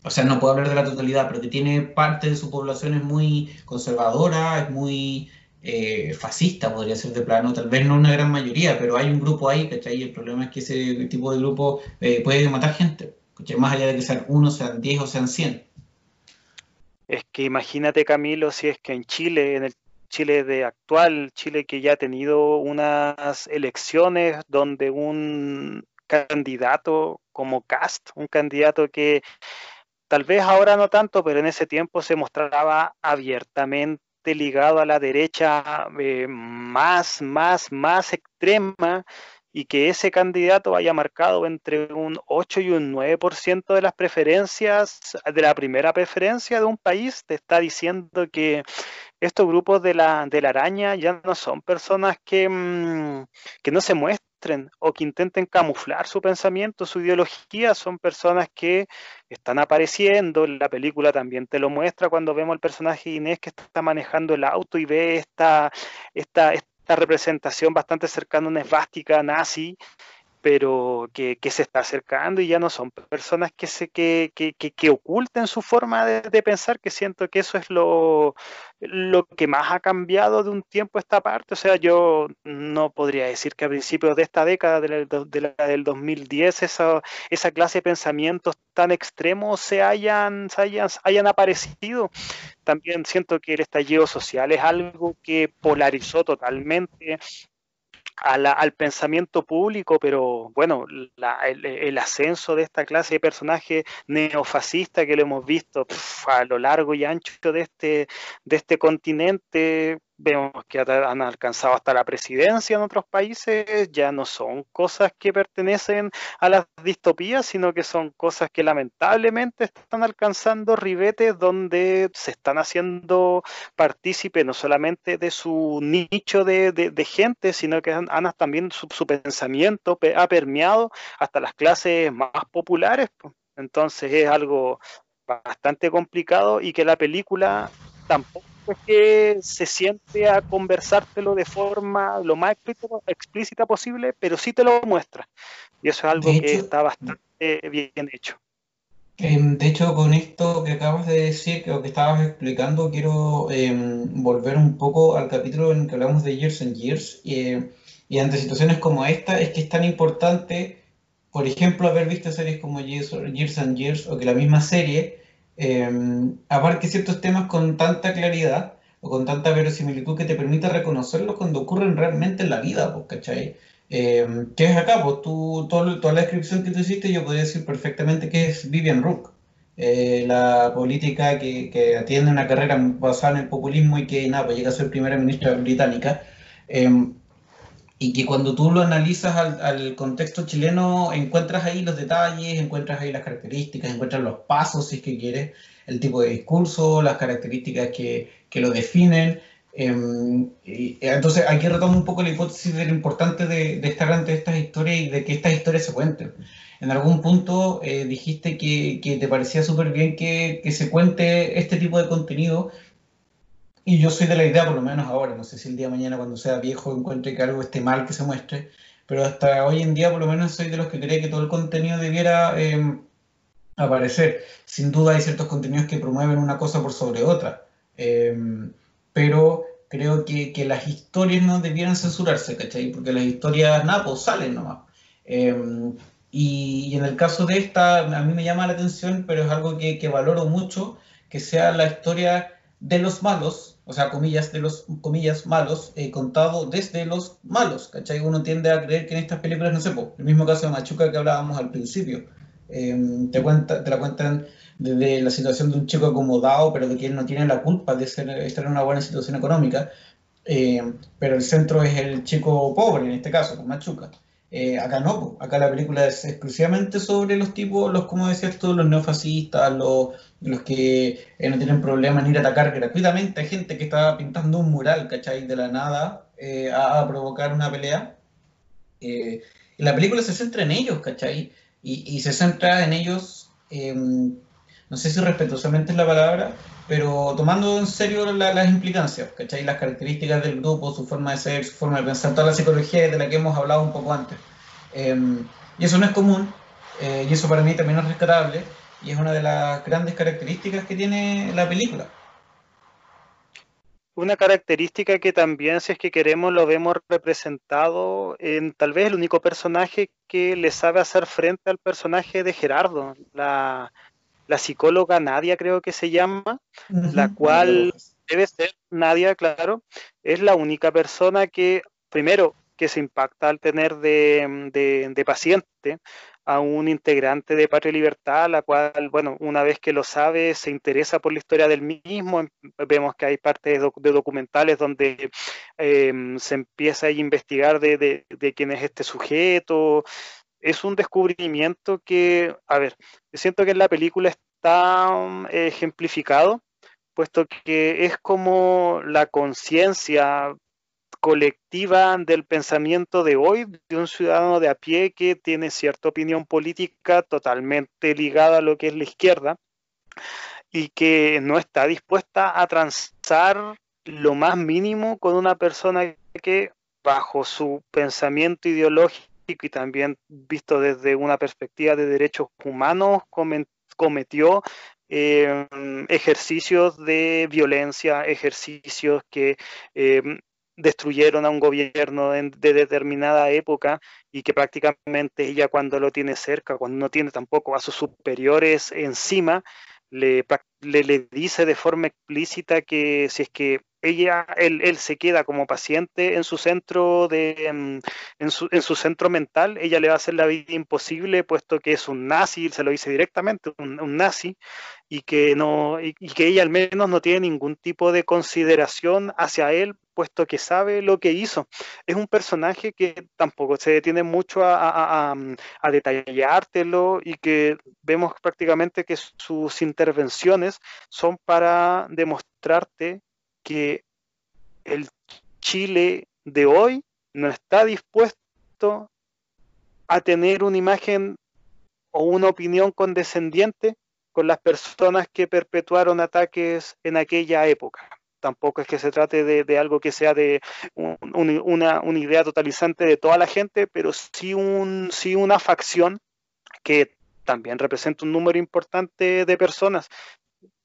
o sea, no puedo hablar de la totalidad, pero que tiene parte de su población es muy conservadora, es muy eh, fascista, podría ser de plano, tal vez no una gran mayoría, pero hay un grupo ahí, ¿cachai? Y el problema es que ese tipo de grupo eh, puede matar gente, Más allá de que sean uno, sean diez o sean cien. Es que imagínate, Camilo, si es que en Chile, en el Chile de actual, Chile que ya ha tenido unas elecciones donde un candidato como Cast, un candidato que tal vez ahora no tanto, pero en ese tiempo se mostraba abiertamente ligado a la derecha eh, más, más, más extrema y que ese candidato haya marcado entre un 8 y un 9% de las preferencias, de la primera preferencia de un país, te está diciendo que estos grupos de la, de la araña ya no son personas que, mm, que no se o que intenten camuflar su pensamiento, su ideología, son personas que están apareciendo. La película también te lo muestra cuando vemos al personaje Inés que está manejando el auto y ve esta, esta, esta representación bastante cercana a una esvástica nazi pero que, se está acercando y ya no son personas que, se, que, que, que oculten su forma de, pensar, que siento que eso es lo, lo que más ha cambiado de un tiempo a esta parte. O sea, yo no podría decir que a principios de esta década, de la, del 2010, esa, esa clase de pensamientos tan extremos se hayan, se hayan, hayan aparecido. También siento que el estallido social es algo que polarizó totalmente al pensamiento público, pero bueno, el, ascenso de esta clase de personaje neofascista que lo hemos visto a lo largo y ancho de este, de este continente, vemos que han alcanzado hasta la presidencia en otros países, ya no son cosas que pertenecen a las distopías, sino que son cosas que lamentablemente están alcanzando ribetes donde se están haciendo partícipe no solamente de su nicho de, gente, sino que han, también su, pensamiento ha permeado hasta las clases más populares. Entonces es algo bastante complicado y que la película tampoco es que se siente a conversártelo de forma lo más explícita, posible, pero sí te lo muestra. Y eso es algo que está bastante bien hecho. Em, de hecho, con esto que acabas de decir, que que estabas explicando, quiero em, volver un poco al capítulo en que hablamos de Years and Years. Y, y ante situaciones como esta, es que es tan importante, por ejemplo, haber visto series como Years and Years o que la misma serie eh, abarque ciertos temas con tanta claridad o con tanta verosimilitud que te permita reconocerlos cuando ocurren realmente en la vida, ¿cachai? Eh, ¿Qué es acá? Pues tú, toda la descripción que tú hiciste, yo podría decir perfectamente que es Vivian Rook, eh, la política que, que, atiende una carrera basada en el populismo y que nada, pues llega a ser primera ministra británica. Eh, y que cuando tú lo analizas al, contexto chileno encuentras ahí los detalles, encuentras ahí las características, encuentras los pasos, si es que quieres, el tipo de discurso, las características que, que lo definen. Em, entonces aquí retomo un poco la hipótesis de lo importante de, estar ante estas historias y de que estas historias se cuenten. En algún punto eh, dijiste que, que, te parecía súper bien que, que se cuente este tipo de contenido y yo soy de la idea, por lo menos ahora, no sé si el día de mañana cuando sea viejo encuentre que algo esté mal que se muestre, pero hasta hoy en día por lo menos soy de los que cree que todo el contenido debiera em, aparecer. Sin duda hay ciertos contenidos que promueven una cosa por sobre otra, em, pero creo que, que, las historias no debieran censurarse, ¿cachai? Porque las historias, nada, pues salen nomás. Em, y, y, en el caso de esta, a mí me llama la atención, pero es algo que, que valoro mucho, que sea la historia de los malos, o sea, comillas, de los comillas malos, eh, contado desde los malos, ¿cachai? Uno tiende a creer que en estas películas, no sé, el mismo caso de Machuca que hablábamos al principio, em, te, la cuentan desde la situación de un chico acomodado, pero de él no tiene la culpa de estar en una buena situación económica, em, pero el centro es el chico pobre, en este caso, con Machuca. Eh, acá no, acá la película es exclusivamente sobre los tipos, los, como decías tú, los neofascistas, los, los que eh, no tienen problema en ir a atacar gratuitamente a gente que está pintando un mural, ¿cachai? De la nada eh, a, provocar una pelea. y la película se centra en ellos, ¿cachai? Y, se centra en ellos, em, no sé si respetuosamente es la palabra, pero tomando en serio las implicancias, ¿cachai? Las características del grupo, su forma de ser, su forma de pensar, toda la psicología de la que hemos hablado un poco antes. Em, y eso no es común, eh, y eso para mí también es rescatable, y es una de las grandes características que tiene la película. Una característica que también, si es que queremos, lo vemos representado en tal vez el único personaje que le sabe hacer frente al personaje de Gerardo, la, la psicóloga Nadia creo que se llama, la cual debe ser Nadia, claro, es la única persona que, primero, que se impacta al tener de, paciente a un integrante de Patria y Libertad, la cual, bueno, una vez que lo sabe, se interesa por la historia del mismo. Em, vemos que hay partes de, documentales donde em, se empieza a investigar de, de, quién es este sujeto, es un descubrimiento que, a ver, siento que en la película está um, ejemplificado, puesto que es como la conciencia colectiva del pensamiento de hoy, de un ciudadano de a pie que tiene cierta opinión política totalmente ligada a lo que es la izquierda y que no está dispuesta a transar lo más mínimo con una persona que bajo su pensamiento ideológico y también visto desde una perspectiva de derechos humanos cometió eh, ejercicios de violencia, ejercicios que eh, destruyeron a un gobierno de determinada época y que prácticamente ella cuando lo tiene cerca, cuando no tiene tampoco a sus superiores encima, le, le, dice de forma explícita que si es que ella, él, él, se queda como paciente en su centro de, mm, en su, en su, centro mental, ella le va a hacer la vida imposible, puesto que es un nazi, se lo dice directamente, un, nazi, y que no, y, que ella al menos no tiene ningún tipo de consideración hacia él, puesto que sabe lo que hizo. Es un personaje que tampoco se detiene mucho a, a detallártelo y que vemos prácticamente que sus intervenciones son para demostrarte que el Chile de hoy no está dispuesto a tener una imagen o una opinión condescendiente con las personas que perpetuaron ataques en aquella época. Tampoco es que se trate de, algo que sea de una, una, idea totalizante de toda la gente, pero sí, un, sí una facción que también representa un número importante de personas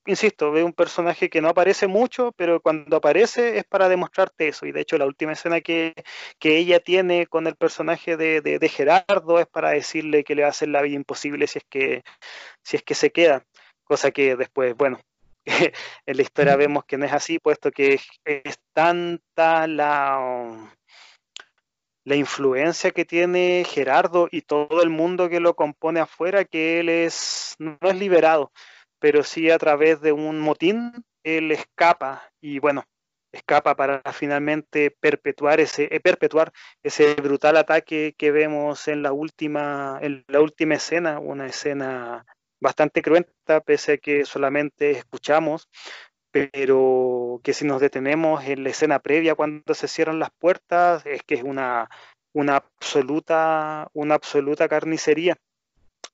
insisto, ve un personaje que no aparece mucho, pero cuando aparece es para demostrarte eso. Y de hecho, la última escena que, ella tiene con el personaje de, Gerardo es para decirle que le va a hacer la vida imposible si es que, si es que se queda. Cosa que después, bueno, en la historia vemos que no es así, puesto que es, tanta la, la influencia que tiene Gerardo y todo el mundo que lo compone afuera, que él es, no es liberado pero sí a través de un motín él escapa y bueno, escapa para finalmente perpetuar ese, eh, perpetuar ese brutal ataque que vemos en la última, en la última escena, una escena bastante cruenta, pese a que solamente escuchamos, pero que si nos detenemos en la escena previa cuando se cierran las puertas, es que es una, una absoluta, una absoluta carnicería,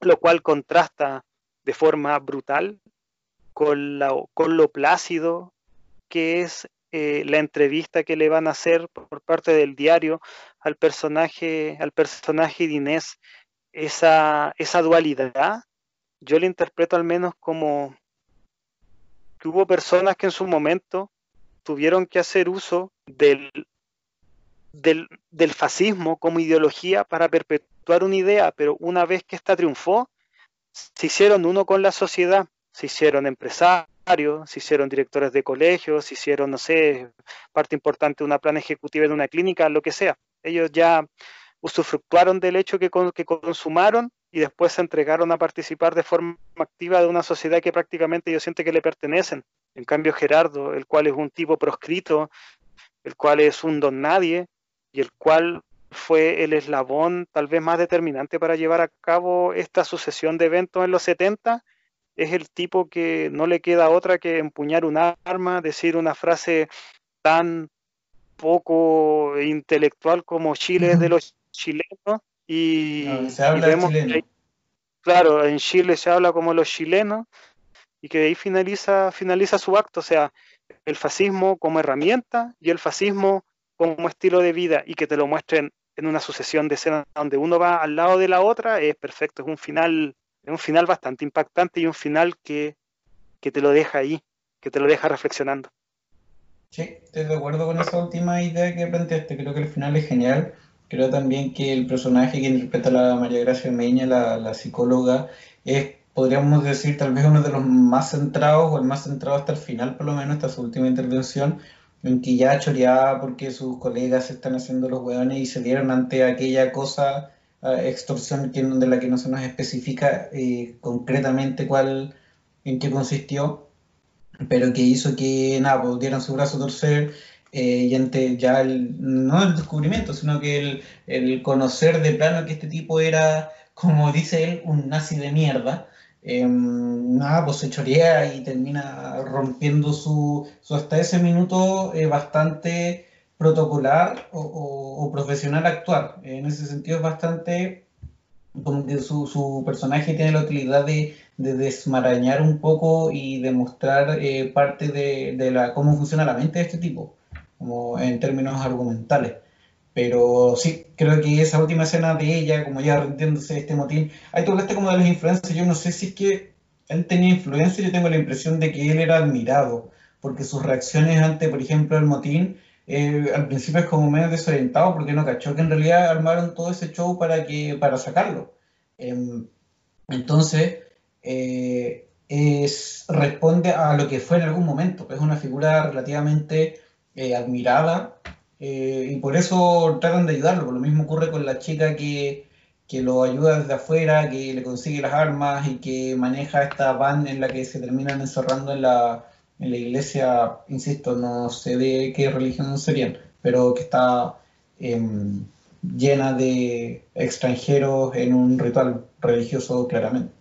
lo cual contrasta de forma brutal con, la, con lo plácido que es eh, la entrevista que le van a hacer por parte del diario al personaje, al personaje de Inés, esa, esa dualidad, yo le interpreto al menos como que hubo personas que en su momento tuvieron que hacer uso del, del, del fascismo como ideología para perpetuar una idea, pero una vez que esta triunfó, se hicieron uno con la sociedad, se hicieron empresarios, se hicieron directores de colegios, se hicieron, no sé, parte importante de una plan ejecutiva de una clínica, lo que sea. Ellos ya usufructuaron del hecho que, que consumaron y después se entregaron a participar de forma activa de una sociedad que prácticamente ellos sienten que le pertenecen. En cambio, Gerardo, el cual es un tipo proscrito, el cual es un don nadie y el cual fue el eslabón tal vez más determinante para llevar a cabo esta sucesión de eventos en los 70. Es el tipo que no le queda otra que empuñar un arma, decir una frase tan poco intelectual como Chile es de los chilenos y, vemos Que, claro, en Chile se habla como los chilenos y que de ahí finaliza, finaliza su acto, o sea, el fascismo como herramienta y el fascismo como estilo de vida y que te lo muestren en una sucesión de escenas donde uno va al lado de la otra, es perfecto, es un final, es un final bastante impactante y un final que, que te lo deja ahí, que te lo deja reflexionando. Sí, estoy de acuerdo con esa última idea que planteaste, creo que el final es genial. Creo también que el personaje que interpreta la María Gracia Meña, la, la psicóloga, es, podríamos decir, tal vez uno de los más centrados, o el más centrado hasta el final, por lo menos, hasta su última intervención, en que ya choreaba porque sus colegas están haciendo los hueones y se dieron ante aquella cosa, extorsión que, de la que no se nos especifica eh, concretamente cuál, en qué consistió, pero que hizo que nada, pues, dieran su brazo a torcer eh, y ante ya el, no el descubrimiento, sino que el, el conocer de plano que este tipo era, como dice él, un nazi de mierda Em, nada, pues se chorea y termina rompiendo su, su hasta ese minuto eh, bastante protocolar o, profesional actuar. En ese sentido es bastante, como que su, su personaje tiene la utilidad de, de, desmarañar un poco y demostrar eh, parte de, de, la, cómo funciona la mente de este tipo, como en términos argumentales. Pero sí, creo que esa última escena de ella, como ya rindiéndose este motín, ahí tú hablaste como de las influencias, yo no sé si es que él tenía influencia, yo tengo la impresión de que él era admirado, porque sus reacciones ante, por ejemplo, el motín, eh, al principio es como medio desorientado, porque no cachó que en realidad armaron todo ese show para, que, para sacarlo. Em, entonces, eh, es, responde a lo que fue en algún momento, es una figura relativamente eh, admirada eh, y por eso tratan de ayudarlo. Lo mismo ocurre con la chica que, que, lo ayuda desde afuera, que le consigue las armas y que maneja esta van en la que se terminan encerrando en la, en la iglesia, insisto, no sé de qué religión serían, pero que está em, llena de extranjeros en un ritual religioso claramente.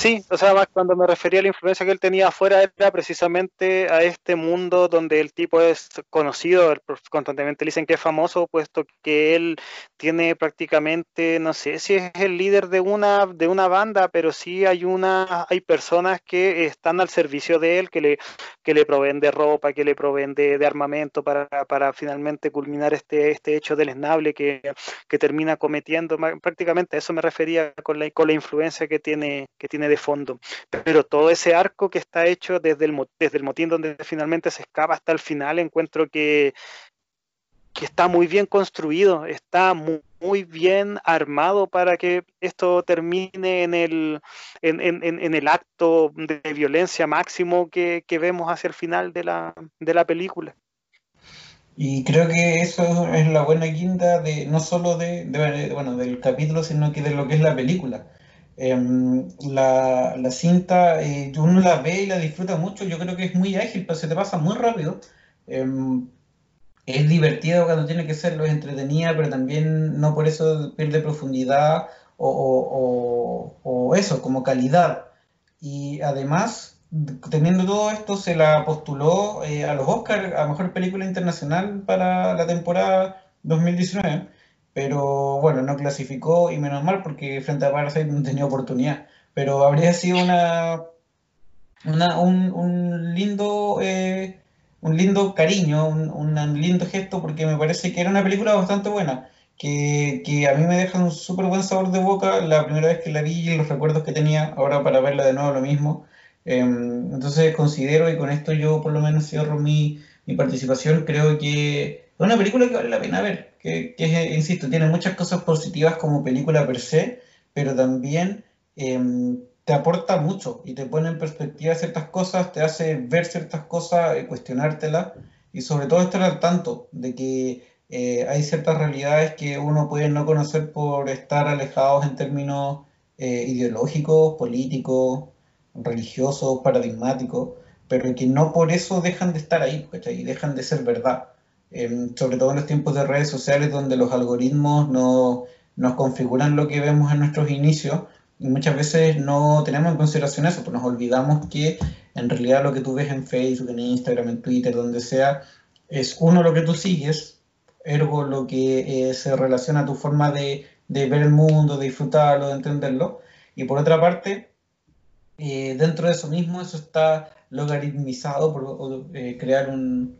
Sí, o sea, cuando me refería a la influencia que él tenía afuera era precisamente a este mundo donde el tipo es conocido, constantemente dicen que es famoso, puesto que él tiene prácticamente, no sé si es el líder de una, de una banda, pero sí hay una, hay personas que están al servicio de él, que le, que le proveen de ropa, que le proveen de, armamento para, para, finalmente culminar este, este hecho esnable que, que termina cometiendo. Prácticamente a eso me refería con la, con la influencia que tiene, que tiene de fondo. Pero todo ese arco que está hecho desde el, desde el motín donde finalmente se escapa hasta el final, encuentro que, que está muy bien construido, está muy, bien armado para que esto termine en el, en, el acto de violencia máximo que, vemos hacia el final de la, de la película. Y creo que eso es la buena guinda de no solo de, bueno, del capítulo, sino que de lo que es la película. Em, la, la, cinta, eh, uno la ve y la disfruta mucho, yo creo que es muy ágil, pero se te pasa muy rápido. Em, es divertido cuando tiene que serlo, es entretenida, pero también no por eso pierde profundidad o, o, eso, como calidad. Y además, teniendo todo esto, se la postuló eh, a los Oscars a Mejor Película Internacional para la temporada 2019 pero bueno, no clasificó y menos mal porque frente a Parasite no tenía oportunidad. Pero habría sido una, un, lindo eh, un lindo cariño, un, lindo gesto porque me parece que era una película bastante buena. Que, a mí me deja un súper buen sabor de boca la primera vez que la vi y los recuerdos que tenía, ahora para verla de nuevo lo mismo. Em, entonces considero, y con esto yo por lo menos cierro mi, mi participación, creo que es una película que vale la pena ver que, insisto, tiene muchas cosas positivas como película per se, pero también em, te aporta mucho y te pone en perspectiva ciertas cosas, te hace ver ciertas cosas, y cuestionártelas y sobre todo estar al tanto de que eh, hay ciertas realidades que uno puede no conocer por estar alejados en términos eh, ideológicos, políticos, religiosos, paradigmáticos, pero que no por eso dejan de estar ahí, y dejan de ser verdad sobre todo en los tiempos de redes sociales donde los algoritmos no, nos configuran lo que vemos en nuestros inicios y muchas veces no tenemos en consideración eso, pues nos olvidamos que en realidad lo que tú ves en Facebook, en Instagram, en Twitter, donde sea, es uno lo que tú sigues, ergo lo que eh, se relaciona a tu forma de, ver el mundo, de disfrutarlo, de entenderlo, y por otra parte, eh, dentro de eso mismo, eso está logaritmizado por eh, crear un,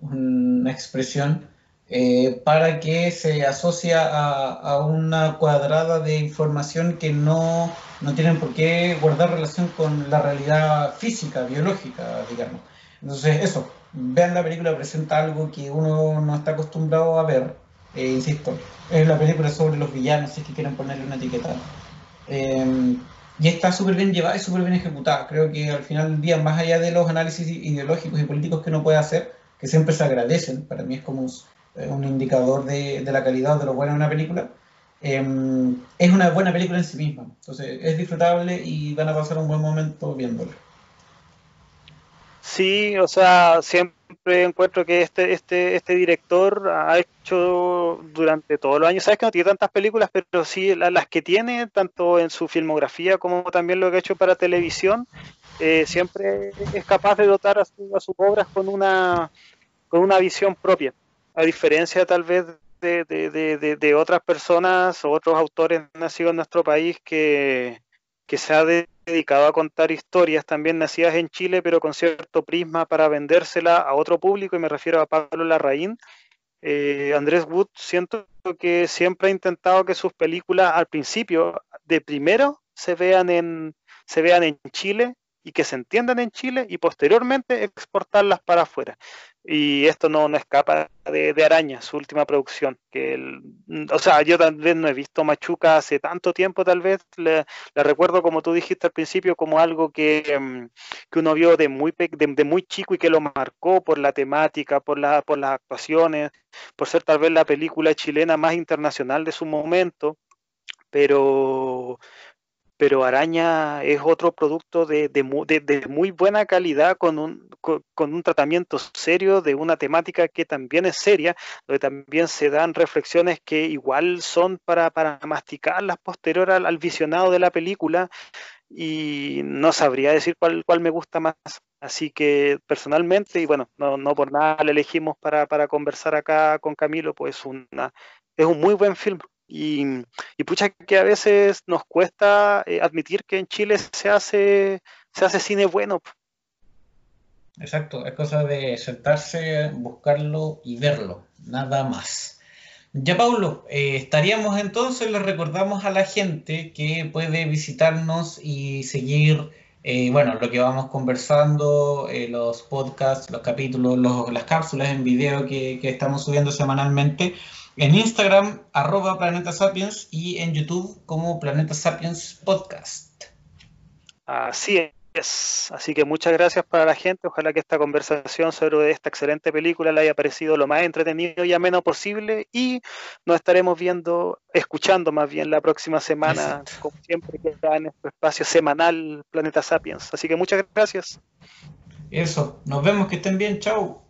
una expresión, eh, para que se asocia a, una cuadrada de información que no, no tienen por qué guardar relación con la realidad física, biológica, digamos. Entonces, eso, vean la película, presenta algo que uno no está acostumbrado a ver, eh, insisto, es la película sobre los villanos, si es que quieren ponerle una etiqueta. Em, y está súper bien llevada y súper bien ejecutada. Creo que al final del día, más allá de los análisis ideológicos y políticos que uno puede hacer, que siempre se agradecen, para mí es como un, eh, indicador de, la calidad de lo bueno de una película, em, es una buena película en sí misma. Entonces es disfrutable y van a pasar un buen momento viéndola. Sí, o sea, siempre encuentro que este, este, este director ha hecho durante todos los años, sabes que no tiene tantas películas, pero sí las que tiene, tanto en su filmografía como también lo que ha hecho para televisión, eh, siempre es capaz de dotar a, sus obras con una, con una visión propia, a diferencia tal vez de, otras personas o otros autores nacidos en nuestro país que, se ha dedicado a contar historias también nacidas en Chile, pero con cierto prisma para vendérsela a otro público, y me refiero a Pablo Larraín, Eh, Andrés Wood siento que siempre ha intentado que sus películas al principio, de primero, se vean en, se vean en Chile y que se entiendan en Chile y posteriormente exportarlas para afuera. Y esto no, no escapa de, Araña, su última producción. Que o sea, yo tal vez no he visto Machuca hace tanto tiempo, tal vez. La recuerdo, como tú dijiste al principio, como algo que, mm, que uno vio de muy, de, muy chico y que lo marcó por la temática, por, la, por las actuaciones, por ser tal vez la película chilena más internacional de su momento. Pero, pero Araña es otro producto de, muy buena calidad con un, con, un, tratamiento serio de una temática que también es seria, donde también se dan reflexiones que igual son para, para masticarlas posterior al, visionado de la película y no sabría decir cuál, cuál me gusta más. Así que personalmente, y bueno, no, no por nada le elegimos para, para conversar acá con Camilo, pues una, es un muy buen film. Y, pucha que a veces nos cuesta eh, admitir que en Chile se hace, se hace cine bueno. Exacto, es cosa de sentarse, buscarlo y verlo, nada más. Ya Paulo, eh, estaríamos entonces, le recordamos a la gente que puede visitarnos y seguir, eh, bueno, lo que vamos conversando, los podcasts, los capítulos, las cápsulas en video que estamos subiendo semanalmente en Instagram, arroba Planeta Sapiens y en YouTube como Planeta Sapiens Podcast. Así es. Así que muchas gracias para la gente. Ojalá que esta conversación sobre esta excelente película le haya parecido lo más entretenido y ameno posible. Y nos estaremos viendo, escuchando más bien la próxima semana, como siempre, que está en nuestro espacio semanal Planeta Sapiens. Así que muchas gracias. Eso, nos vemos, que estén bien, chao.